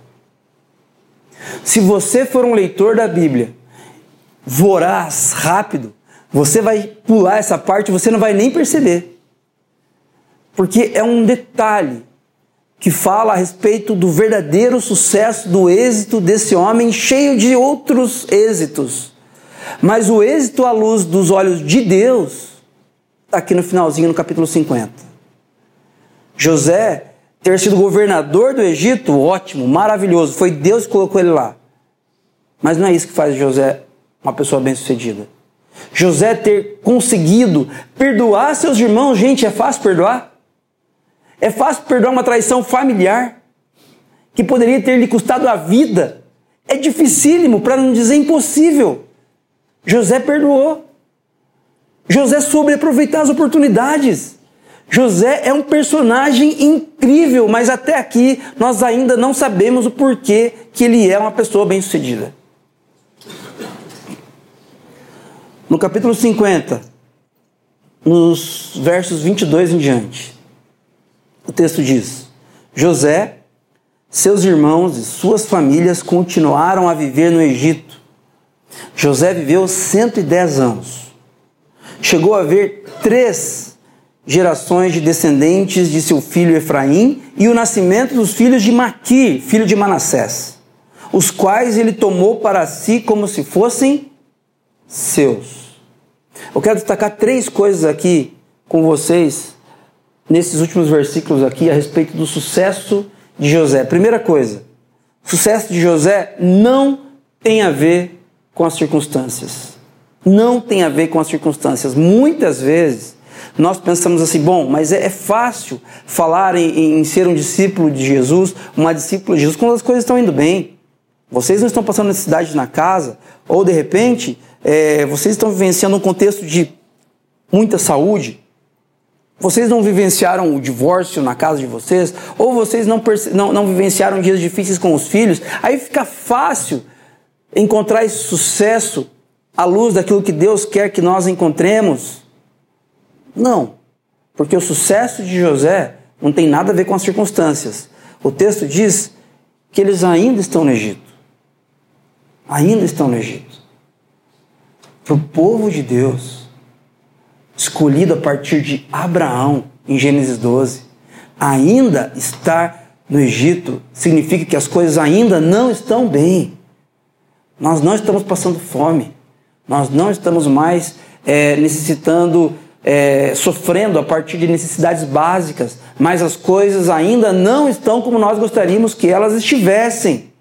Se você for um leitor da Bíblia, voraz, rápido, você vai pular essa parte, você não vai nem perceber. Porque é um detalhe que fala a respeito do verdadeiro sucesso, do êxito desse homem, cheio de outros êxitos. Mas o êxito à luz dos olhos de Deus está aqui no finalzinho, no capítulo 50. José ter sido governador do Egito, ótimo, maravilhoso, foi Deus que colocou ele lá. Mas não é isso que faz José uma pessoa bem-sucedida. José ter conseguido perdoar seus irmãos, gente, é fácil perdoar? É fácil perdoar uma traição familiar que poderia ter lhe custado a vida. É dificílimo, para não dizer impossível. José perdoou. José soube aproveitar as oportunidades. José é um personagem incrível, mas até aqui nós ainda não sabemos o porquê que ele é uma pessoa bem-sucedida. No capítulo 50, nos versos 22 em diante, o texto diz: José, seus irmãos e suas famílias continuaram a viver no Egito. José viveu 110 anos. Chegou a ver três gerações de descendentes de seu filho Efraim e o nascimento dos filhos de Maquir, filho de Manassés, os quais ele tomou para si como se fossem seus. Eu quero destacar três coisas aqui com vocês nesses últimos versículos aqui a respeito do sucesso de José. Primeira coisa, o sucesso de José não tem a ver com as circunstâncias. Não tem a ver com as circunstâncias. Muitas vezes nós pensamos assim, bom, mas é, é fácil falar em, em ser um discípulo de Jesus, uma discípula de Jesus, quando as coisas estão indo bem. Vocês não estão passando necessidade na casa, ou de repente é, vocês estão vivenciando um contexto de muita saúde, vocês não vivenciaram o divórcio na casa de vocês? Ou vocês não, não, não vivenciaram dias difíceis com os filhos? Aí fica fácil encontrar esse sucesso à luz daquilo que Deus quer que nós encontremos? Não, porque o sucesso de José não tem nada a ver com as circunstâncias. O texto diz que eles ainda estão no Egito. Ainda estão no Egito. Para o povo de Deus, escolhido a partir de Abraão, em Gênesis 12, ainda estar no Egito significa que as coisas ainda não estão bem. Nós não estamos passando fome. Nós não estamos mais é, necessitando, é, sofrendo a partir de necessidades básicas, mas as coisas ainda não estão como nós gostaríamos que elas estivessem.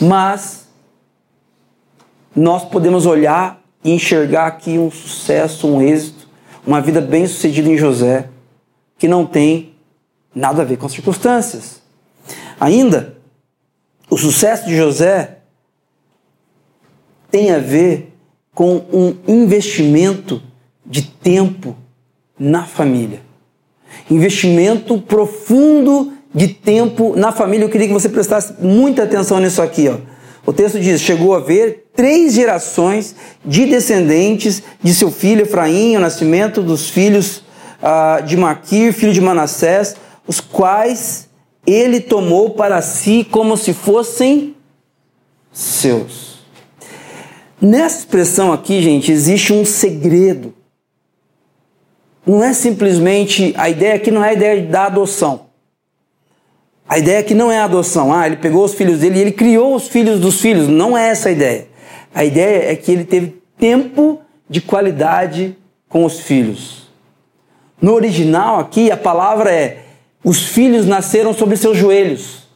Mas nós podemos olhar e enxergar aqui um sucesso, um êxito, uma vida bem sucedida em José, que não tem nada a ver com as circunstâncias. Ainda, o sucesso de José tem a ver com um investimento de tempo na família. Investimento profundo de tempo na família. Eu queria que você prestasse muita atenção nisso aqui. Ó. O texto diz: chegou a ver três gerações de descendentes de seu filho Efraim, o nascimento dos filhos uh, de Maquir, filho de Manassés, os quais ele tomou para si como se fossem seus. Nessa expressão aqui, gente, existe um segredo. Não é simplesmente a ideia aqui não é a ideia da adoção. A ideia aqui não é a adoção. Ah, ele pegou os filhos dele e ele criou os filhos dos filhos. Não é essa a ideia. A ideia é que ele teve tempo de qualidade com os filhos. No original aqui a palavra é os filhos nasceram sobre seus joelhos.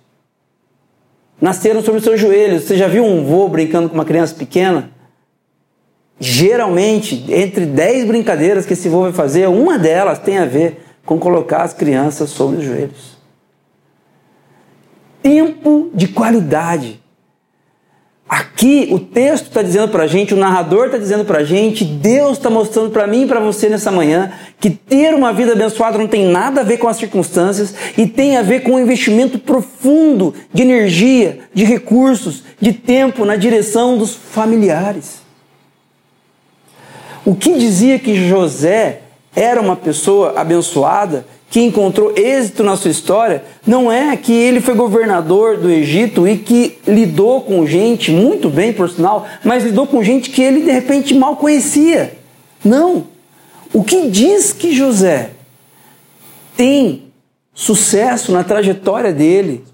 Nasceram sobre seus joelhos. Você já viu um vô brincando com uma criança pequena? Geralmente, entre 10 brincadeiras que esse vô vai fazer, uma delas tem a ver com colocar as crianças sobre os joelhos. Tempo de qualidade. Aqui o texto está dizendo para a gente, o narrador está dizendo para a gente, Deus está mostrando para mim e para você nessa manhã que ter uma vida abençoada não tem nada a ver com as circunstâncias e tem a ver com um investimento profundo de energia, de recursos, de tempo na direção dos familiares. O que dizia que José era uma pessoa abençoada que encontrou êxito na sua história não é que ele foi governador do Egito e que lidou com gente muito bem, por sinal, mas lidou com gente que ele de repente mal conhecia. Não. O que diz que José tem sucesso na trajetória dele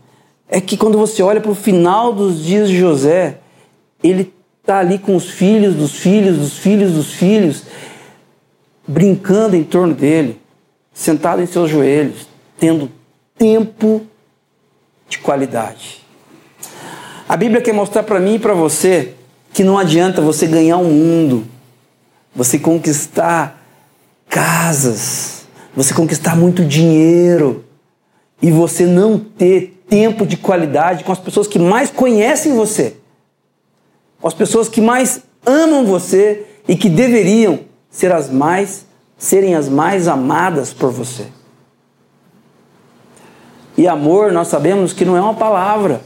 é que quando você olha para o final dos dias de José, ele está ali com os filhos dos filhos dos filhos dos filhos, brincando em torno dele sentado em seus joelhos, tendo tempo de qualidade. A Bíblia quer mostrar para mim e para você que não adianta você ganhar o um mundo, você conquistar casas, você conquistar muito dinheiro e você não ter tempo de qualidade com as pessoas que mais conhecem você, com as pessoas que mais amam você e que deveriam ser as mais serem as mais amadas por você. E amor, nós sabemos que não é uma palavra,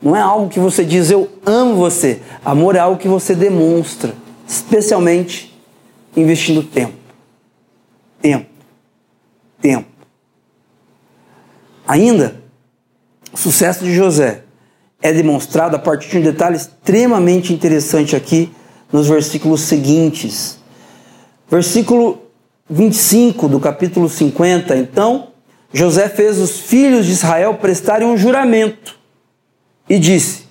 não é algo que você diz eu amo você. Amor é algo que você demonstra, especialmente investindo tempo. Tempo. Tempo. Ainda, o sucesso de José é demonstrado a partir de um detalhe extremamente interessante aqui nos versículos seguintes. Versículo 25 do capítulo 50. Então, José fez os filhos de Israel prestarem um juramento e disse: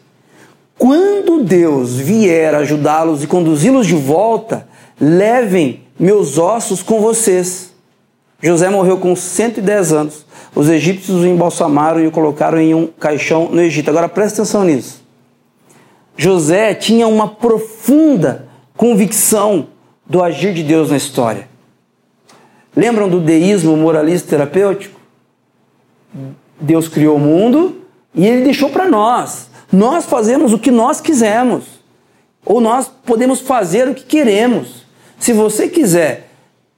Quando Deus vier ajudá-los e conduzi-los de volta, levem meus ossos com vocês. José morreu com 110 anos. Os egípcios o embalsamaram e o colocaram em um caixão no Egito. Agora preste atenção nisso. José tinha uma profunda convicção do agir de Deus na história. Lembram do deísmo moralista terapêutico? Deus criou o mundo e ele deixou para nós. Nós fazemos o que nós quisermos. Ou nós podemos fazer o que queremos. Se você quiser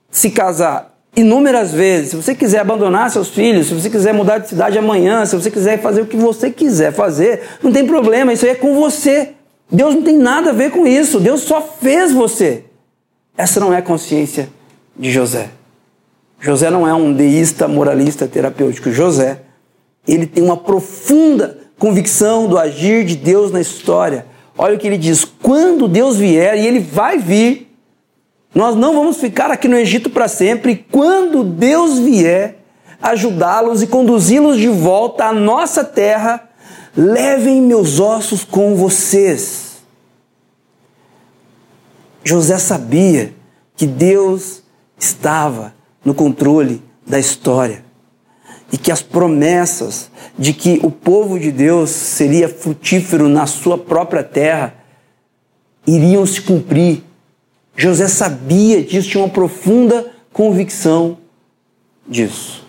se casar inúmeras vezes, se você quiser abandonar seus filhos, se você quiser mudar de cidade amanhã, se você quiser fazer o que você quiser fazer, não tem problema, isso aí é com você. Deus não tem nada a ver com isso. Deus só fez você. Essa não é a consciência de José. José não é um deísta, moralista, terapêutico. José, ele tem uma profunda convicção do agir de Deus na história. Olha o que ele diz: quando Deus vier, e ele vai vir, nós não vamos ficar aqui no Egito para sempre. Quando Deus vier ajudá-los e conduzi-los de volta à nossa terra, levem meus ossos com vocês. José sabia que Deus estava no controle da história. E que as promessas de que o povo de Deus seria frutífero na sua própria terra iriam se cumprir. José sabia disso, tinha uma profunda convicção disso.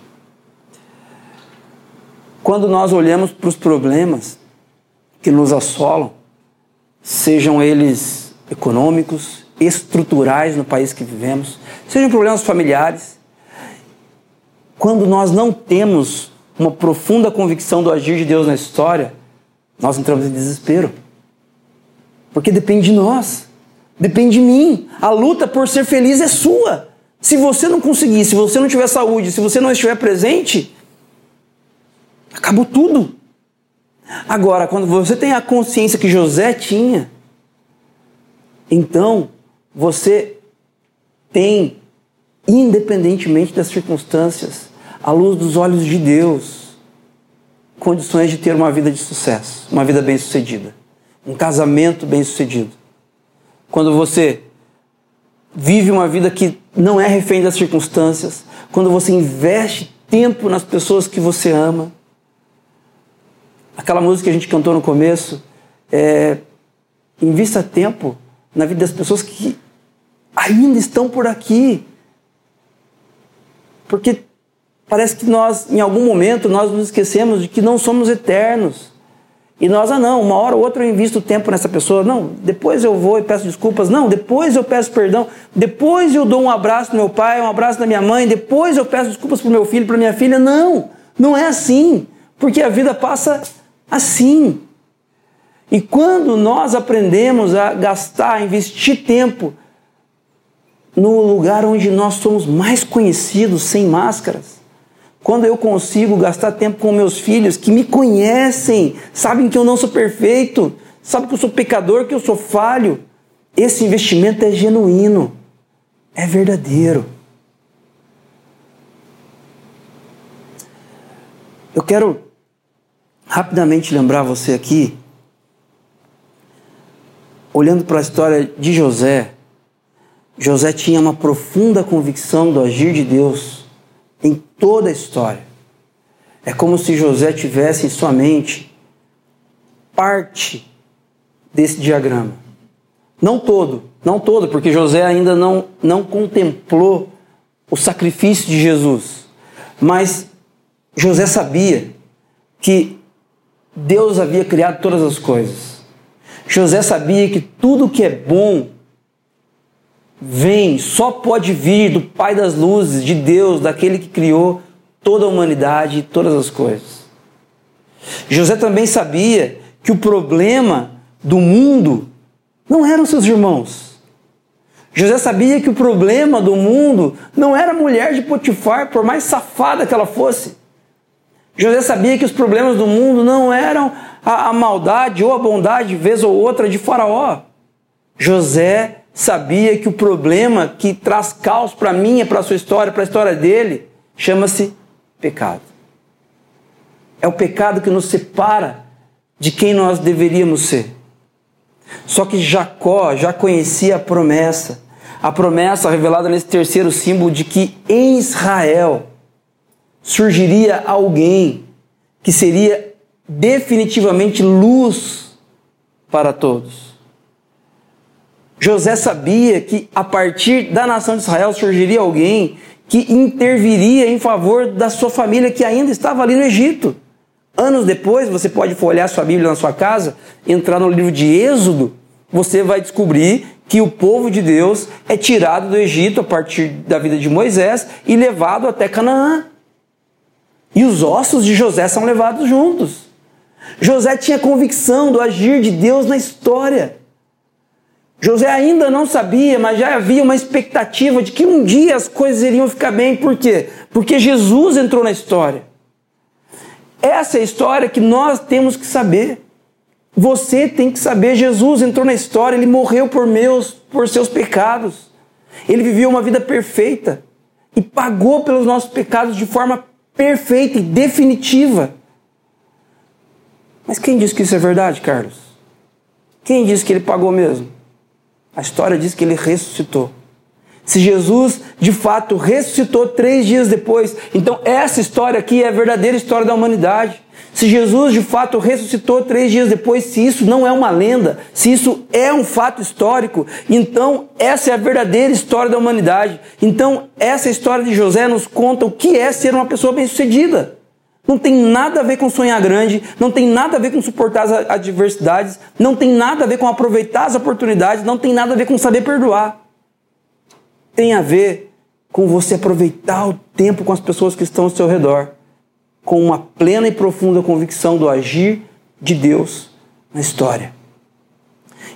Quando nós olhamos para os problemas que nos assolam, sejam eles econômicos, estruturais no país que vivemos, sejam problemas familiares. Quando nós não temos uma profunda convicção do agir de Deus na história, nós entramos em desespero. Porque depende de nós, depende de mim. A luta por ser feliz é sua. Se você não conseguir, se você não tiver saúde, se você não estiver presente, acabou tudo. Agora, quando você tem a consciência que José tinha, então você tem, independentemente das circunstâncias, à luz dos olhos de Deus, condições de ter uma vida de sucesso, uma vida bem-sucedida, um casamento bem-sucedido. Quando você vive uma vida que não é refém das circunstâncias, quando você investe tempo nas pessoas que você ama. Aquela música que a gente cantou no começo, é, invista tempo na vida das pessoas que ainda estão por aqui. Porque parece que nós, em algum momento, nós nos esquecemos de que não somos eternos. E nós, ah não, uma hora ou outra eu invisto tempo nessa pessoa. Não, depois eu vou e peço desculpas. Não, depois eu peço perdão. Depois eu dou um abraço no meu pai, um abraço na minha mãe. Depois eu peço desculpas para o meu filho, para minha filha. Não, não é assim. Porque a vida passa assim. E quando nós aprendemos a gastar, a investir tempo no lugar onde nós somos mais conhecidos, sem máscaras, quando eu consigo gastar tempo com meus filhos que me conhecem, sabem que eu não sou perfeito, sabem que eu sou pecador, que eu sou falho, esse investimento é genuíno, é verdadeiro. Eu quero rapidamente lembrar você aqui olhando para a história de José, José tinha uma profunda convicção do agir de Deus em toda a história. É como se José tivesse em sua mente parte desse diagrama. Não todo, não todo, porque José ainda não, não contemplou o sacrifício de Jesus. Mas José sabia que Deus havia criado todas as coisas José sabia que tudo que é bom vem, só pode vir do Pai das luzes, de Deus, daquele que criou toda a humanidade e todas as coisas. José também sabia que o problema do mundo não eram seus irmãos. José sabia que o problema do mundo não era a mulher de Potifar, por mais safada que ela fosse. José sabia que os problemas do mundo não eram a, a maldade ou a bondade, vez ou outra, de Faraó. José sabia que o problema que traz caos para mim para a sua história, para a história dele, chama-se pecado. É o pecado que nos separa de quem nós deveríamos ser. Só que Jacó já conhecia a promessa, a promessa revelada nesse terceiro símbolo de que em Israel surgiria alguém que seria definitivamente luz para todos. José sabia que a partir da nação de Israel surgiria alguém que interviria em favor da sua família que ainda estava ali no Egito. Anos depois, você pode folhear sua Bíblia na sua casa, entrar no livro de Êxodo, você vai descobrir que o povo de Deus é tirado do Egito a partir da vida de Moisés e levado até Canaã. E os ossos de José são levados juntos. José tinha convicção do agir de Deus na história. José ainda não sabia, mas já havia uma expectativa de que um dia as coisas iriam ficar bem. Por quê? Porque Jesus entrou na história. Essa é a história que nós temos que saber. Você tem que saber. Jesus entrou na história, ele morreu por meus, por seus pecados. Ele viveu uma vida perfeita e pagou pelos nossos pecados de forma perfeita e definitiva. Mas quem disse que isso é verdade, Carlos? Quem disse que ele pagou mesmo? A história diz que ele ressuscitou. Se Jesus de fato ressuscitou três dias depois, então essa história aqui é a verdadeira história da humanidade. Se Jesus de fato ressuscitou três dias depois, se isso não é uma lenda, se isso é um fato histórico, então essa é a verdadeira história da humanidade. Então essa história de José nos conta o que é ser uma pessoa bem-sucedida. Não tem nada a ver com sonhar grande, não tem nada a ver com suportar as adversidades, não tem nada a ver com aproveitar as oportunidades, não tem nada a ver com saber perdoar. Tem a ver com você aproveitar o tempo com as pessoas que estão ao seu redor, com uma plena e profunda convicção do agir de Deus na história.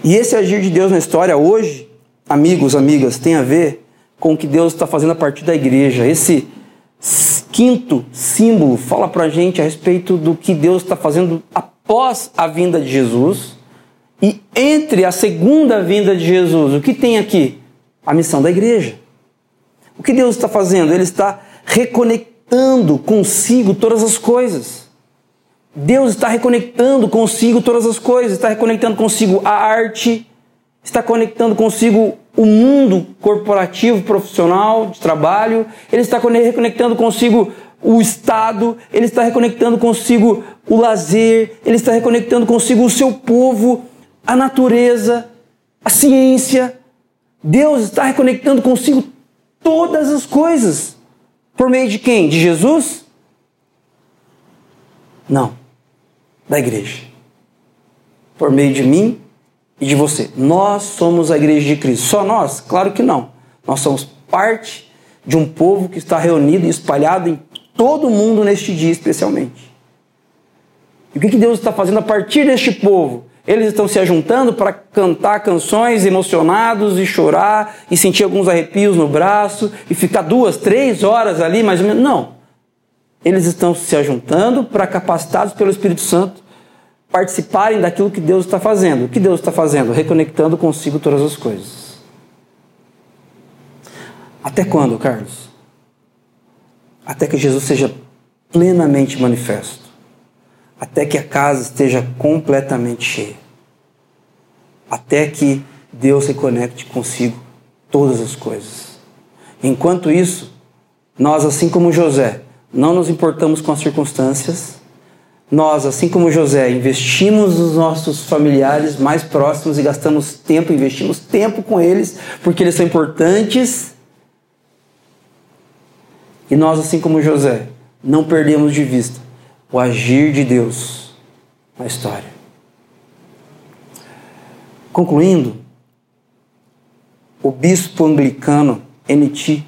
E esse agir de Deus na história hoje, amigos, amigas, tem a ver com o que Deus está fazendo a partir da igreja. Esse quinto símbolo fala para a gente a respeito do que Deus está fazendo após a vinda de Jesus e entre a segunda vinda de Jesus. O que tem aqui? A missão da igreja. O que Deus está fazendo? Ele está reconectando consigo todas as coisas. Deus está reconectando consigo todas as coisas, está reconectando consigo a arte, está conectando consigo o mundo corporativo, profissional, de trabalho, ele está reconectando consigo o Estado, ele está reconectando consigo o lazer, ele está reconectando consigo o seu povo, a natureza, a ciência. Deus está reconectando consigo todas as coisas. Por meio de quem? De Jesus? Não da igreja. Por meio de mim e de você. Nós somos a igreja de Cristo. Só nós? Claro que não. Nós somos parte de um povo que está reunido e espalhado em todo o mundo neste dia, especialmente. E o que Deus está fazendo a partir deste povo? Eles estão se ajuntando para cantar canções emocionados e chorar e sentir alguns arrepios no braço e ficar duas, três horas ali, mais ou menos. Não eles estão se ajuntando para, capacitados pelo Espírito Santo, participarem daquilo que Deus está fazendo. O que Deus está fazendo? Reconectando consigo todas as coisas. Até quando, Carlos? Até que Jesus seja plenamente manifesto. Até que a casa esteja completamente cheia. Até que Deus se conecte consigo todas as coisas. Enquanto isso, nós, assim como José, não nos importamos com as circunstâncias. Nós, assim como José, investimos nos nossos familiares mais próximos e gastamos tempo, investimos tempo com eles, porque eles são importantes. E nós, assim como José, não perdemos de vista o agir de Deus na história. Concluindo, o bispo anglicano N.T.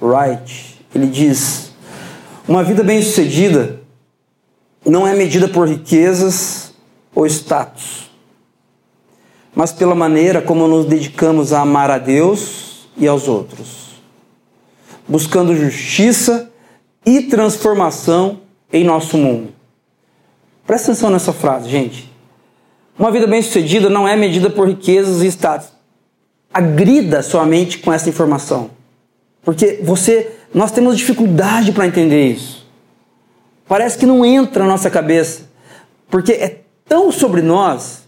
Wright, ele diz uma vida bem-sucedida não é medida por riquezas ou status, mas pela maneira como nos dedicamos a amar a Deus e aos outros, buscando justiça e transformação em nosso mundo. Presta atenção nessa frase, gente. Uma vida bem-sucedida não é medida por riquezas e status. Agrida sua mente com essa informação. Porque você nós temos dificuldade para entender isso. Parece que não entra na nossa cabeça. Porque é tão sobre nós,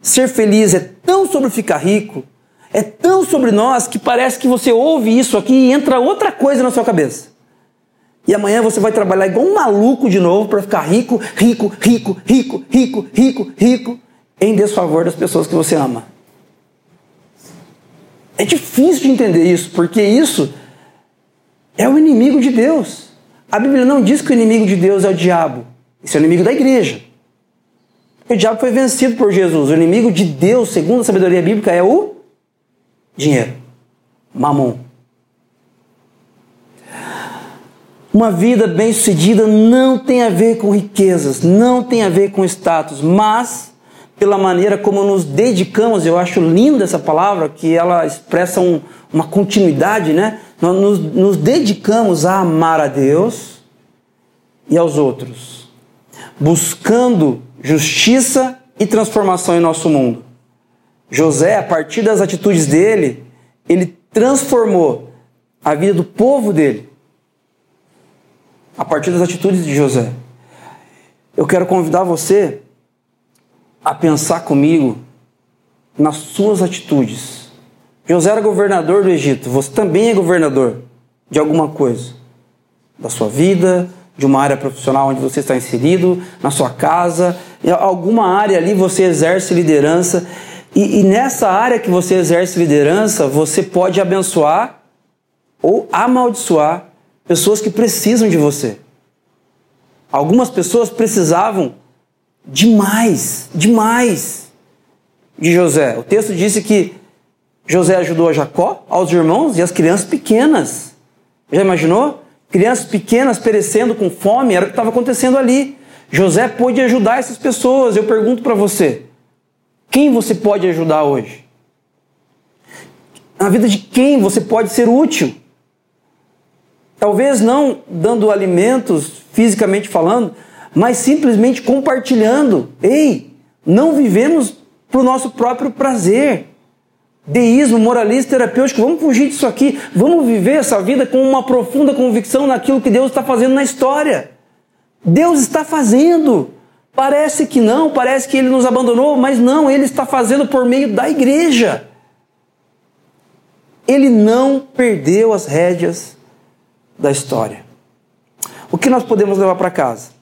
ser feliz é tão sobre ficar rico, é tão sobre nós que parece que você ouve isso aqui e entra outra coisa na sua cabeça. E amanhã você vai trabalhar igual um maluco de novo para ficar rico, rico, rico, rico, rico, rico, rico, em desfavor das pessoas que você ama. É difícil de entender isso, porque isso é o inimigo de Deus. A Bíblia não diz que o inimigo de Deus é o diabo. Isso é o inimigo da igreja. O diabo foi vencido por Jesus. O inimigo de Deus, segundo a sabedoria bíblica, é o dinheiro. Mamon. Uma vida bem-sucedida não tem a ver com riquezas, não tem a ver com status, mas pela maneira como nos dedicamos, eu acho linda essa palavra, que ela expressa um, uma continuidade, né? Nós nos, nos dedicamos a amar a Deus e aos outros, buscando justiça e transformação em nosso mundo. José, a partir das atitudes dele, ele transformou a vida do povo dele. A partir das atitudes de José. Eu quero convidar você a pensar comigo nas suas atitudes José era governador do Egito, você também é governador de alguma coisa, da sua vida, de uma área profissional onde você está inserido, na sua casa, em alguma área ali você exerce liderança. E, e nessa área que você exerce liderança, você pode abençoar ou amaldiçoar pessoas que precisam de você. Algumas pessoas precisavam demais, demais de José. O texto disse que José ajudou a Jacó, aos irmãos e às crianças pequenas. Já imaginou? Crianças pequenas perecendo com fome, era o que estava acontecendo ali. José pôde ajudar essas pessoas. Eu pergunto para você: quem você pode ajudar hoje? Na vida de quem você pode ser útil? Talvez não dando alimentos, fisicamente falando, mas simplesmente compartilhando. Ei, não vivemos para o nosso próprio prazer. Deísmo, moralista, terapêutico, vamos fugir disso aqui. Vamos viver essa vida com uma profunda convicção naquilo que Deus está fazendo na história. Deus está fazendo. Parece que não, parece que Ele nos abandonou, mas não, Ele está fazendo por meio da igreja. Ele não perdeu as rédeas da história. O que nós podemos levar para casa?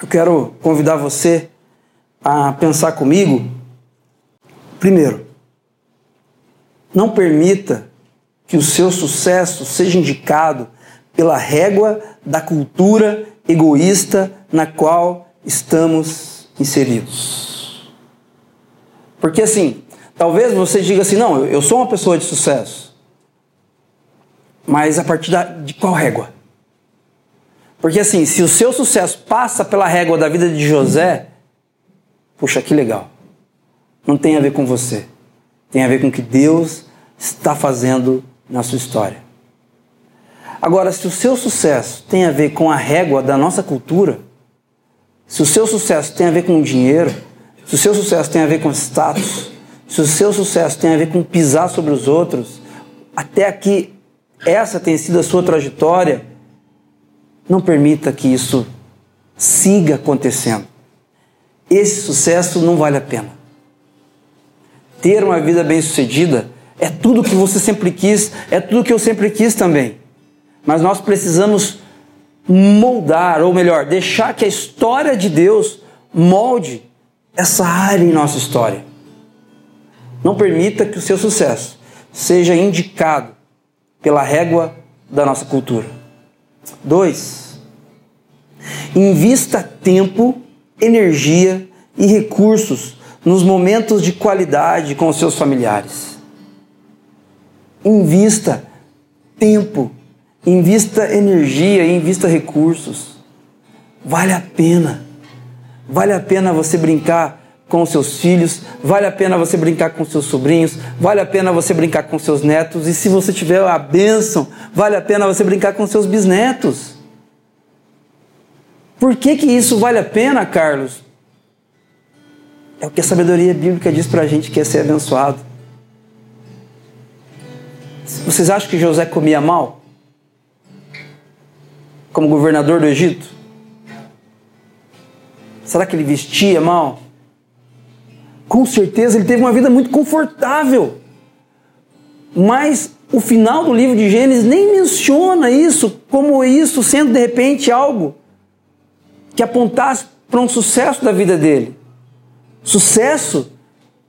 Eu quero convidar você a pensar comigo. Primeiro, não permita que o seu sucesso seja indicado pela régua da cultura egoísta na qual estamos inseridos. Porque assim, talvez você diga assim: não, eu sou uma pessoa de sucesso. Mas a partir de qual régua? Porque assim, se o seu sucesso passa pela régua da vida de José, puxa, que legal. Não tem a ver com você. Tem a ver com o que Deus está fazendo na sua história. Agora, se o seu sucesso tem a ver com a régua da nossa cultura, se o seu sucesso tem a ver com o dinheiro, se o seu sucesso tem a ver com status, se o seu sucesso tem a ver com pisar sobre os outros, até aqui essa tem sido a sua trajetória, não permita que isso siga acontecendo. Esse sucesso não vale a pena. Ter uma vida bem-sucedida é tudo que você sempre quis, é tudo que eu sempre quis também. Mas nós precisamos moldar, ou melhor, deixar que a história de Deus molde essa área em nossa história. Não permita que o seu sucesso seja indicado pela régua da nossa cultura. Dois, invista tempo, energia e recursos nos momentos de qualidade com os seus familiares. Invista tempo, invista energia, invista recursos. Vale a pena. Vale a pena você brincar com seus filhos, vale a pena você brincar com seus sobrinhos, vale a pena você brincar com seus netos, e se você tiver a bênção, vale a pena você brincar com seus bisnetos. Por que, que isso vale a pena, Carlos? É o que a sabedoria bíblica diz para a gente que é ser abençoado. Vocês acham que José comia mal? Como governador do Egito? Será que ele vestia mal? Com certeza ele teve uma vida muito confortável. Mas o final do livro de Gênesis nem menciona isso como isso sendo de repente algo que apontasse para um sucesso da vida dele. Sucesso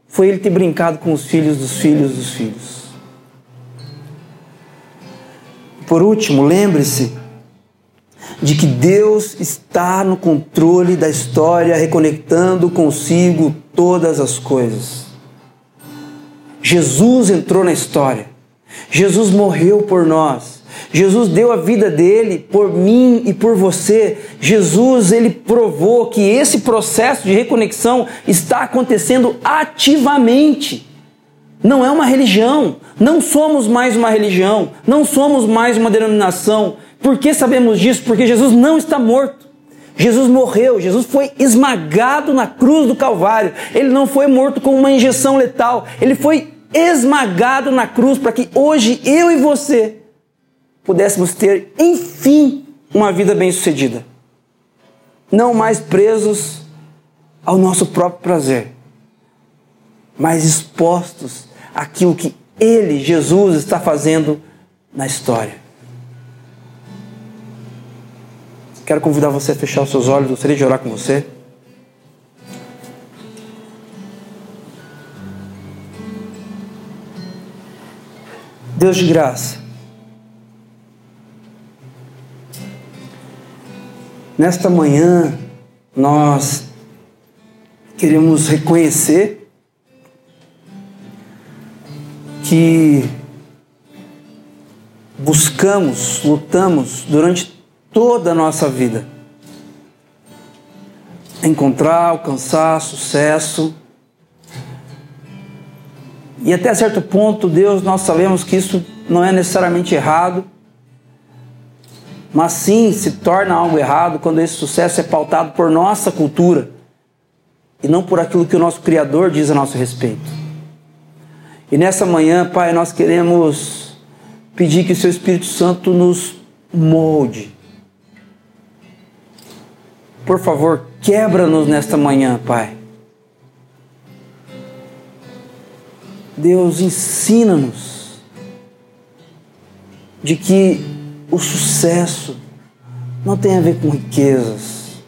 foi ele ter brincado com os filhos dos filhos dos filhos. Por último, lembre-se de que Deus está no controle da história, reconectando consigo todas as coisas. Jesus entrou na história. Jesus morreu por nós. Jesus deu a vida dele por mim e por você. Jesus, ele provou que esse processo de reconexão está acontecendo ativamente. Não é uma religião. Não somos mais uma religião. Não somos mais uma denominação por que sabemos disso? Porque Jesus não está morto. Jesus morreu, Jesus foi esmagado na cruz do Calvário. Ele não foi morto com uma injeção letal, ele foi esmagado na cruz para que hoje eu e você pudéssemos ter, enfim, uma vida bem-sucedida. Não mais presos ao nosso próprio prazer, mas expostos àquilo que Ele, Jesus, está fazendo na história. Quero convidar você a fechar os seus olhos, gostaria de orar com você. Deus de graça. Nesta manhã, nós queremos reconhecer que buscamos, lutamos durante toda a nossa vida encontrar, alcançar sucesso. E até certo ponto, Deus, nós sabemos que isso não é necessariamente errado mas sim se torna algo errado quando esse sucesso é pautado por nossa cultura e não por aquilo que o nosso Criador diz a nosso respeito. E nessa manhã, Pai, nós queremos pedir que o Seu Espírito Santo nos molde. Por favor, quebra-nos nesta manhã, Pai. Deus, ensina-nos de que o sucesso não tem a ver com riquezas.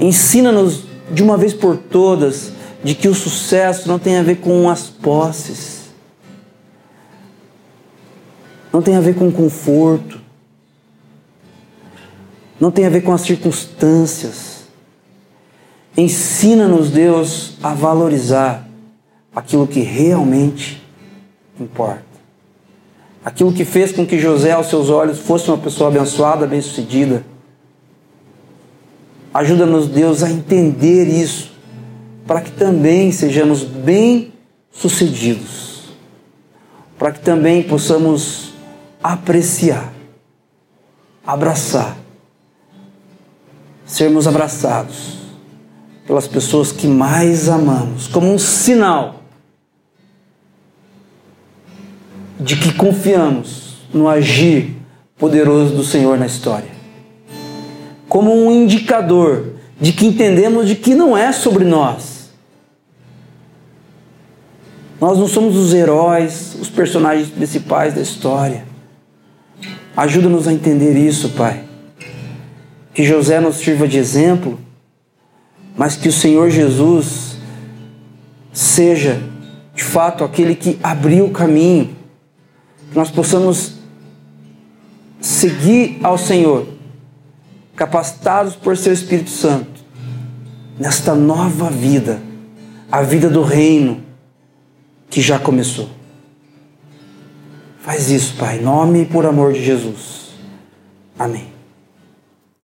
Ensina-nos de uma vez por todas de que o sucesso não tem a ver com as posses. Não tem a ver com conforto. Não tem a ver com as circunstâncias. Ensina-nos, Deus, a valorizar aquilo que realmente importa aquilo que fez com que José, aos seus olhos, fosse uma pessoa abençoada, bem-sucedida. Ajuda-nos, Deus, a entender isso, para que também sejamos bem-sucedidos, para que também possamos apreciar, abraçar, sermos abraçados pelas pessoas que mais amamos, como um sinal de que confiamos no agir poderoso do Senhor na história. Como um indicador de que entendemos de que não é sobre nós. Nós não somos os heróis, os personagens principais da história. Ajuda-nos a entender isso, Pai. Que José nos sirva de exemplo, mas que o Senhor Jesus seja, de fato, aquele que abriu o caminho nós possamos seguir ao Senhor, capacitados por seu Espírito Santo, nesta nova vida, a vida do reino que já começou. Faz isso, Pai, em nome e por amor de Jesus. Amém.